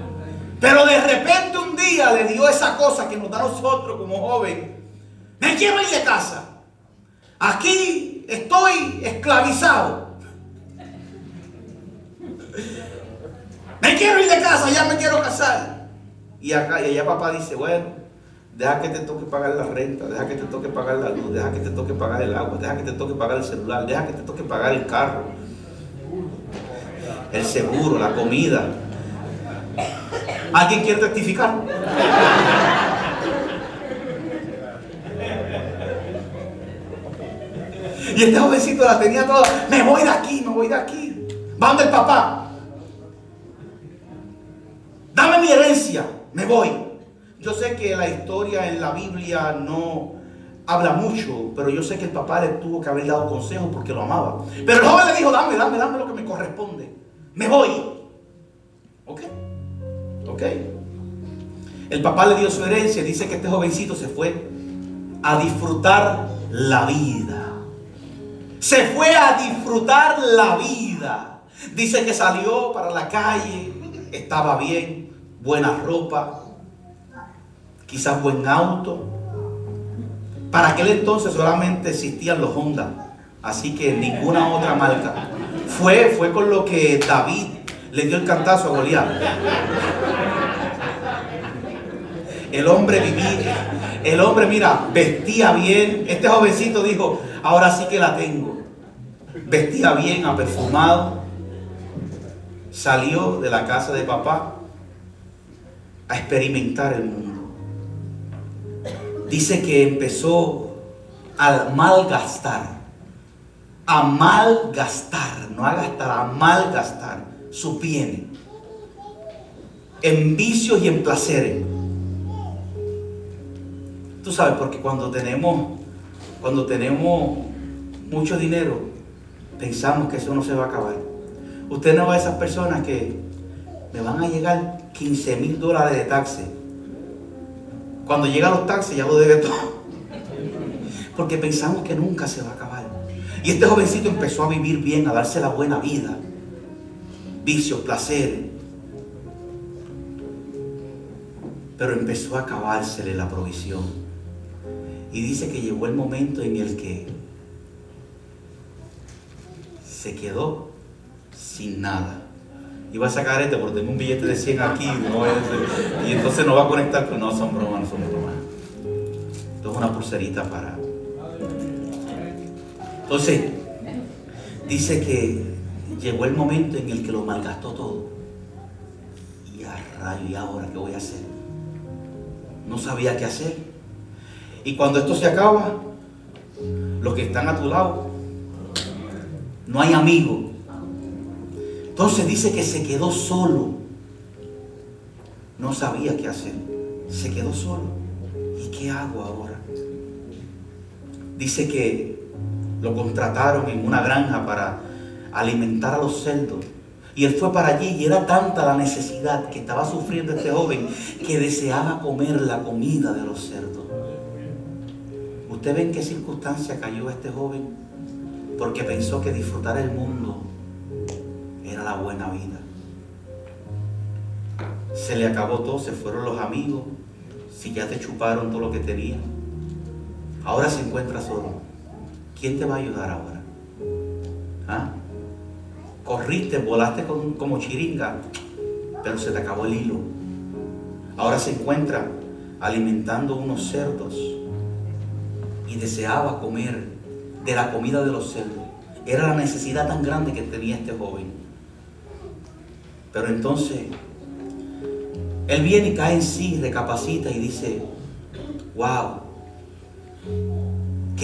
Pero de repente un día le dio esa cosa que nos da a nosotros como joven. Me quiero ir de casa. Aquí estoy esclavizado. Me quiero ir de casa, ya me quiero casar. Y acá y allá papá dice, bueno, deja que te toque pagar la renta, deja que te toque pagar la luz, deja que te toque pagar el agua, deja que te toque pagar el celular, deja que te toque pagar el carro, el seguro, la comida. ¿Alguien quiere testificar? Y este jovencito la tenía toda. Me voy de aquí, me voy de aquí. Va el papá. Dame mi herencia, me voy. Yo sé que la historia en la Biblia no habla mucho, pero yo sé que el papá le tuvo que haber dado consejos porque lo amaba. Pero el joven le dijo, dame, dame, dame lo que me corresponde. Me voy. ¿Ok? ¿Ok? El papá le dio su herencia dice que este jovencito se fue a disfrutar la vida. Se fue a disfrutar la vida. Dice que salió para la calle, estaba bien, buena ropa, quizás buen auto. Para aquel entonces solamente existían los Honda, así que ninguna otra marca. Fue, fue con lo que David le dio el cantazo a Goliat. El hombre vivía, el hombre, mira, vestía bien. Este jovencito dijo, ahora sí que la tengo. Vestía bien, aperfumado. Salió de la casa de papá a experimentar el mundo. Dice que empezó a malgastar, a malgastar, no a gastar, a malgastar su bien en vicios y en placeres. Tú sabes, porque cuando tenemos, cuando tenemos mucho dinero, pensamos que eso no se va a acabar. Usted no va a esas personas que me van a llegar 15 mil dólares de taxi. Cuando llegan los taxis ya lo debe todo. Porque pensamos que nunca se va a acabar. Y este jovencito empezó a vivir bien, a darse la buena vida. Vicios, placeres. Pero empezó a acabársele la provisión. Y dice que llegó el momento en el que se quedó sin nada. Iba a sacar este porque tengo un billete de 100 aquí y entonces no va a conectar con no son bromas, no son bromas. Esto es una pulserita para. Entonces, dice que llegó el momento en el que lo malgastó todo. Y a rayo, ¿y ahora qué voy a hacer? No sabía qué hacer. Y cuando esto se acaba, los que están a tu lado, no hay amigos. Entonces dice que se quedó solo. No sabía qué hacer. Se quedó solo. ¿Y qué hago ahora? Dice que lo contrataron en una granja para alimentar a los cerdos. Y él fue para allí y era tanta la necesidad que estaba sufriendo este joven que deseaba comer la comida de los cerdos. ¿Usted ve en qué circunstancia cayó este joven? Porque pensó que disfrutar el mundo era la buena vida. Se le acabó todo, se fueron los amigos, si ya te chuparon todo lo que tenía. Ahora se encuentra solo. ¿Quién te va a ayudar ahora? ¿Ah? Corriste, volaste como chiringa, pero se te acabó el hilo. Ahora se encuentra alimentando unos cerdos y deseaba comer de la comida de los cerdos. Era la necesidad tan grande que tenía este joven. Pero entonces, él viene y cae en sí, recapacita y dice, wow,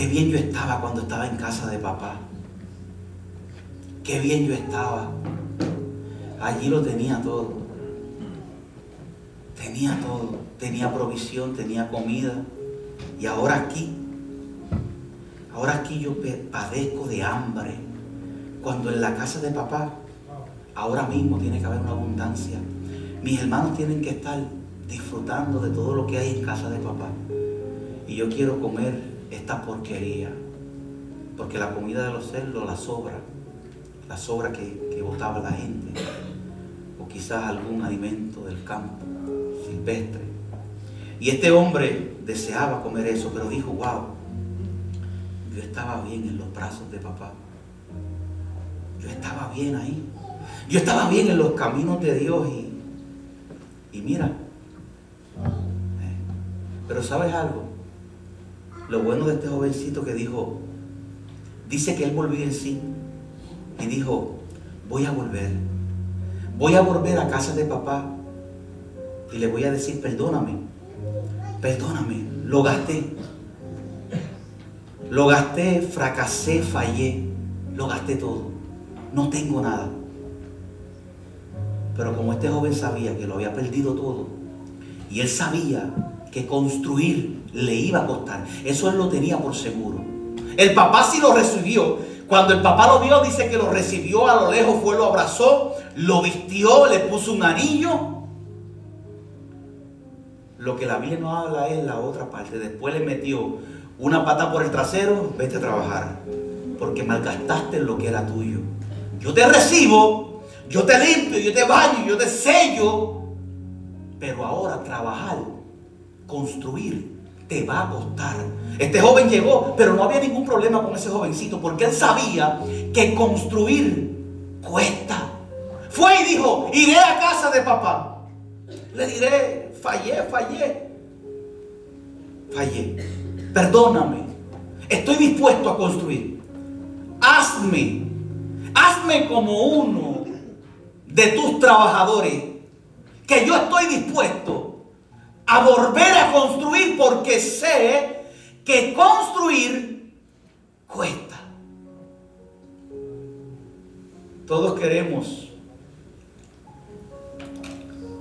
qué bien yo estaba cuando estaba en casa de papá. Qué bien yo estaba. Allí lo tenía todo. Tenía todo. Tenía provisión, tenía comida. Y ahora aquí Ahora aquí yo padezco de hambre. Cuando en la casa de papá, ahora mismo tiene que haber una abundancia. Mis hermanos tienen que estar disfrutando de todo lo que hay en casa de papá. Y yo quiero comer esta porquería, porque la comida de los cerdos, la sobra, la sobra que, botaba la gente, o quizás algún alimento del campo silvestre. Y este hombre deseaba comer eso, pero dijo, wow, yo estaba bien en los brazos de papá. Yo estaba bien ahí. Yo estaba bien en los caminos de Dios y, y mira. Eh, pero sabes algo, lo bueno de este jovencito que dijo, dice que él volvió en sí y dijo, voy a volver, voy a volver a casa de papá y le voy a decir, perdóname, perdóname, lo gasté, lo gasté, fracasé, fallé, lo gasté todo, no tengo nada. Pero como este joven sabía que lo había perdido todo, y él sabía que construir le iba a costar, eso él lo tenía por seguro. El papá sí lo recibió. Cuando el papá lo vio, dice que lo recibió a lo lejos, fue, lo abrazó, lo vistió, le puso un anillo. Lo que la Biblia no habla es la otra parte. Después le metió una pata por el trasero, vete a trabajar, porque malgastaste lo que era tuyo. Yo te recibo, yo te limpio, yo te baño, yo te sello, pero ahora trabajar, construir, te va a costar. Este joven llegó, pero no había ningún problema con ese jovencito, porque él sabía que construir cuesta. Fue y dijo, iré a casa de papá. Le diré, fallé, fallé. Fallé. Perdóname. Estoy dispuesto a construir. Hazme. Hazme como uno de tus trabajadores. Que yo estoy dispuesto a volver a construir porque sé que construir cuesta. Todos queremos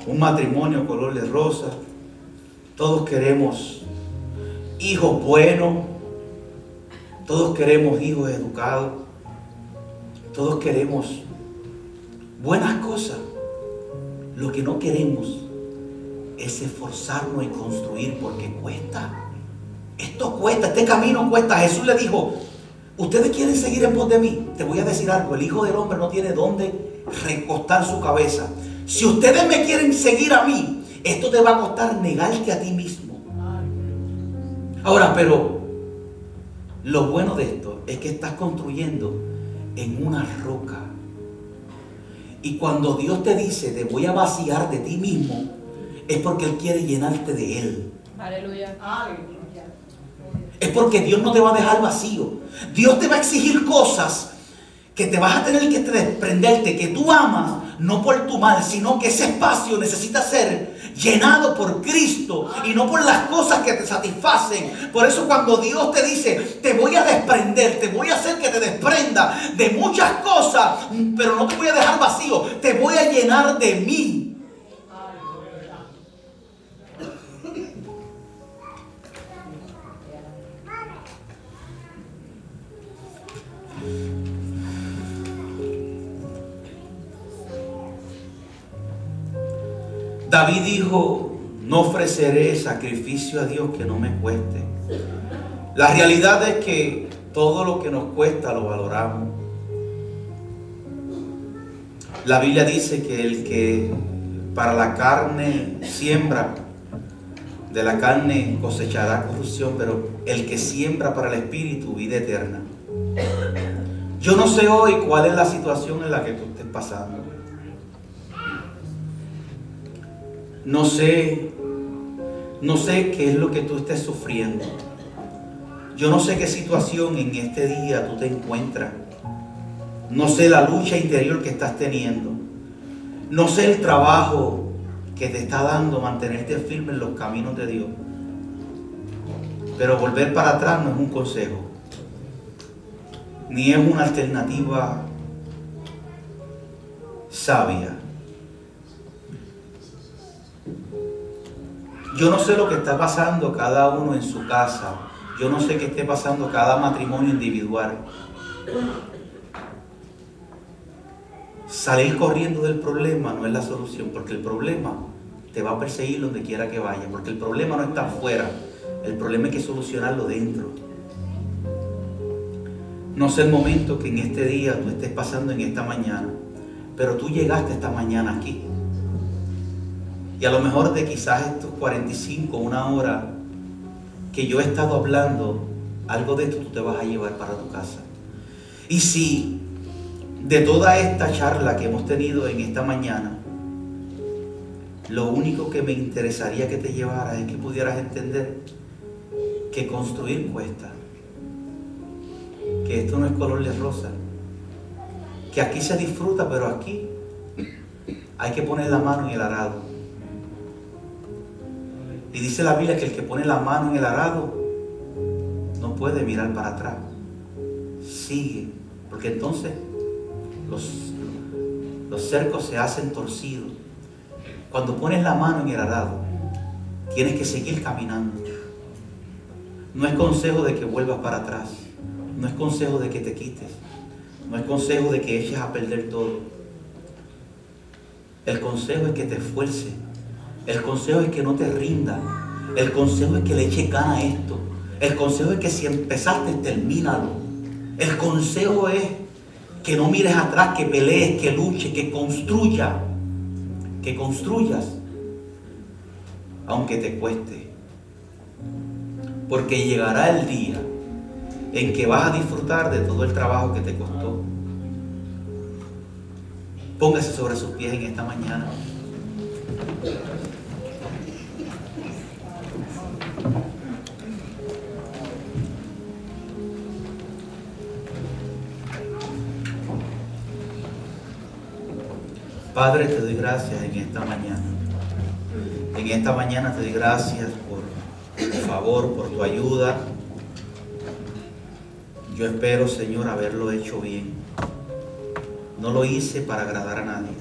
un matrimonio color de rosa. Todos queremos hijos buenos. Todos queremos hijos educados. Todos queremos buenas cosas. Lo que no queremos es esforzarnos y construir porque cuesta. Esto cuesta, este camino cuesta. Jesús le dijo, ustedes quieren seguir en pos de mí. Te voy a decir algo, el Hijo del Hombre no tiene dónde recostar su cabeza. Si ustedes me quieren seguir a mí, esto te va a costar negarte a ti mismo. Ahora, pero lo bueno de esto es que estás construyendo en una roca. Y cuando Dios te dice, te voy a vaciar de ti mismo, es porque Él quiere llenarte de Él. Aleluya. Es porque Dios no te va a dejar vacío. Dios te va a exigir cosas que te vas a tener que desprenderte, que tú amas, no por tu mal, sino que ese espacio necesita ser llenado por Cristo y no por las cosas que te satisfacen. Por eso cuando Dios te dice, te voy a desprender, te voy a hacer que te desprenda de muchas cosas, pero no te voy a dejar vacío, te voy a llenar de mí. David dijo, no ofreceré sacrificio a Dios que no me cueste. La realidad es que todo lo que nos cuesta lo valoramos. La Biblia dice que el que para la carne siembra, de la carne cosechará corrupción, pero el que siembra para el espíritu, vida eterna. Yo no sé hoy cuál es la situación en la que tú estés pasando. No sé, no sé qué es lo que tú estés sufriendo. Yo no sé qué situación en este día tú te encuentras. No sé la lucha interior que estás teniendo. No sé el trabajo que te está dando mantenerte firme en los caminos de Dios. Pero volver para atrás no es un consejo. Ni es una alternativa sabia. Yo no sé lo que está pasando cada uno en su casa. Yo no sé qué esté pasando cada matrimonio individual. Salir corriendo del problema no es la solución, porque el problema te va a perseguir donde quiera que vaya, porque el problema no está afuera, el problema hay que solucionarlo dentro. No sé el momento que en este día tú estés pasando en esta mañana, pero tú llegaste esta mañana aquí. Y a lo mejor de quizás estos 45, una hora que yo he estado hablando, algo de esto tú te vas a llevar para tu casa. Y si de toda esta charla que hemos tenido en esta mañana, lo único que me interesaría que te llevara es que pudieras entender que construir cuesta, que esto no es color de rosa, que aquí se disfruta, pero aquí hay que poner la mano en el arado. Y dice la Biblia que el que pone la mano en el arado no puede mirar para atrás. Sigue, porque entonces los, los cercos se hacen torcidos. Cuando pones la mano en el arado, tienes que seguir caminando. No es consejo de que vuelvas para atrás. No es consejo de que te quites. No es consejo de que eches a perder todo. El consejo es que te esfuerces. El consejo es que no te rinda. El consejo es que le eches gana a esto. El consejo es que si empezaste, termínalo. El consejo es que no mires atrás, que pelees, que luches, que construya. Que construyas. Aunque te cueste. Porque llegará el día en que vas a disfrutar de todo el trabajo que te costó. Póngase sobre sus pies en esta mañana. Padre, te doy gracias en esta mañana. En esta mañana te doy gracias por tu favor, por tu ayuda. Yo espero, Señor, haberlo hecho bien. No lo hice para agradar a nadie.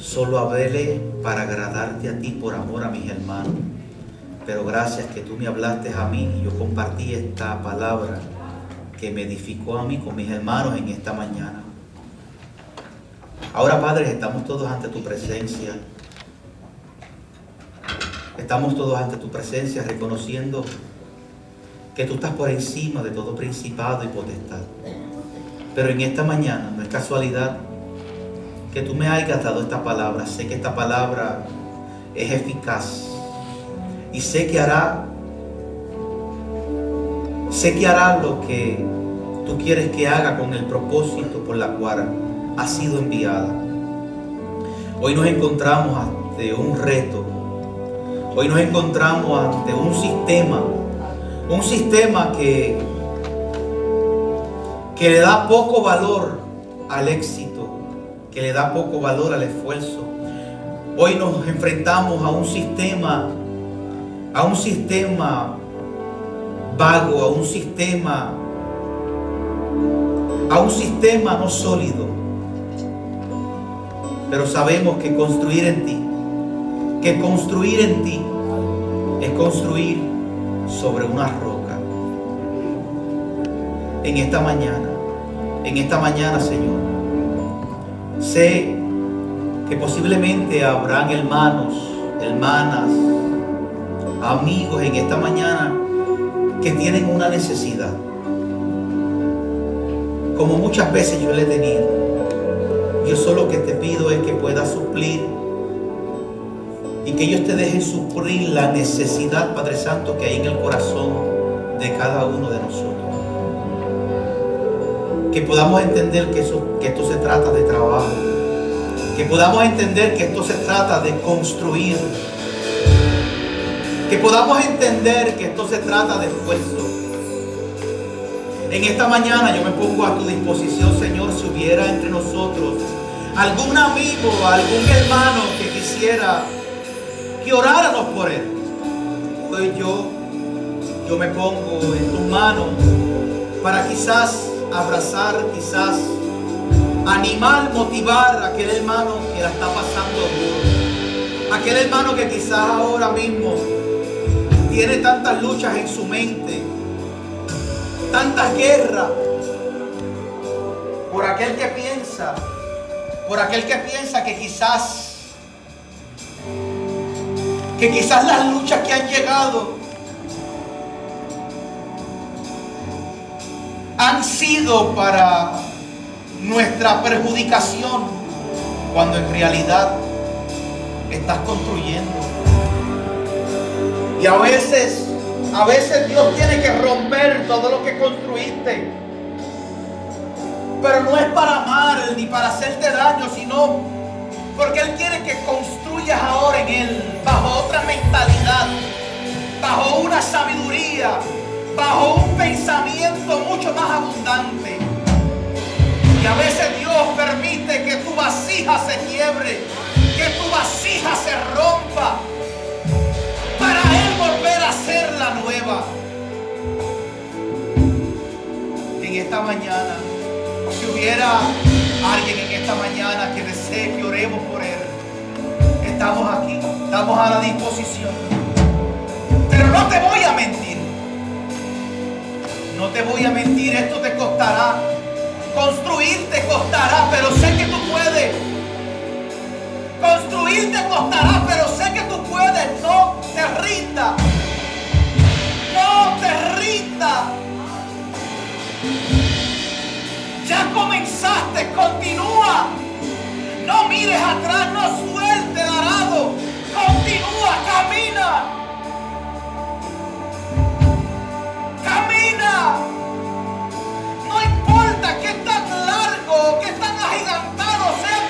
Solo hablé para agradarte a ti por amor a mis hermanos. Pero gracias que tú me hablaste a mí y yo compartí esta palabra que me edificó a mí con mis hermanos en esta mañana. Ahora, Padre, estamos todos ante tu presencia. Estamos todos ante tu presencia reconociendo que tú estás por encima de todo principado y potestad. Pero en esta mañana no es casualidad que tú me hayas dado esta palabra. Sé que esta palabra es eficaz y sé que hará sé que hará lo que tú quieres que haga con el propósito por la cual ha sido enviada. Hoy nos encontramos ante un reto. Hoy nos encontramos ante un sistema, un sistema que, que le da poco valor al éxito, que le da poco valor al esfuerzo. Hoy nos enfrentamos a un sistema, a un sistema vago, a un sistema, a un sistema no sólido. Pero sabemos que construir en ti, que construir en ti es construir sobre una roca. En esta mañana, en esta mañana, Señor, sé que posiblemente habrán hermanos, hermanas, amigos en esta mañana que tienen una necesidad. Como muchas veces yo le he tenido. Yo solo que te pido es que puedas suplir y que ellos te dejen suplir la necesidad, Padre Santo, que hay en el corazón de cada uno de nosotros. Que podamos entender que, eso, que esto se trata de trabajo. Que podamos entender que esto se trata de construir. Que podamos entender que esto se trata de esfuerzo. En esta mañana yo me pongo a tu disposición, Señor, si hubiera entre nosotros algún amigo, algún hermano que quisiera que oráramos por él. Hoy yo, yo me pongo en tus manos para quizás abrazar, quizás animar, motivar a aquel hermano que la está pasando duro. Aquel hermano que quizás ahora mismo tiene tantas luchas en su mente tantas guerras por aquel que piensa, por aquel que piensa que quizás Que quizás las luchas que han llegado han sido para nuestra perjudicación, cuando en realidad estás construyendo. Y a veces, a veces Dios tiene que romper todo lo que construiste. Pero no es para amar ni para hacerte daño, sino porque Él quiere que construyas ahora en Él, bajo otra mentalidad, bajo una sabiduría, bajo un pensamiento mucho más abundante. Y a veces Dios permite que tu vasija se quiebre, que tu vasija se rompa, para Él volver a ser la nueva. En esta mañana, hubiera alguien en esta mañana que desee que oremos por Él, estamos aquí, estamos a la disposición. Pero no te voy a mentir. No te voy a mentir, esto te costará. Construir te costará, pero sé que tú puedes. Construir te costará, pero sé que tú puedes. No te rinda. No te rinda. Ya comenzaste, continúa. No mires atrás, no suelte darado. Continúa, camina. Camina. No importa que tan largo, que tan agigantado sea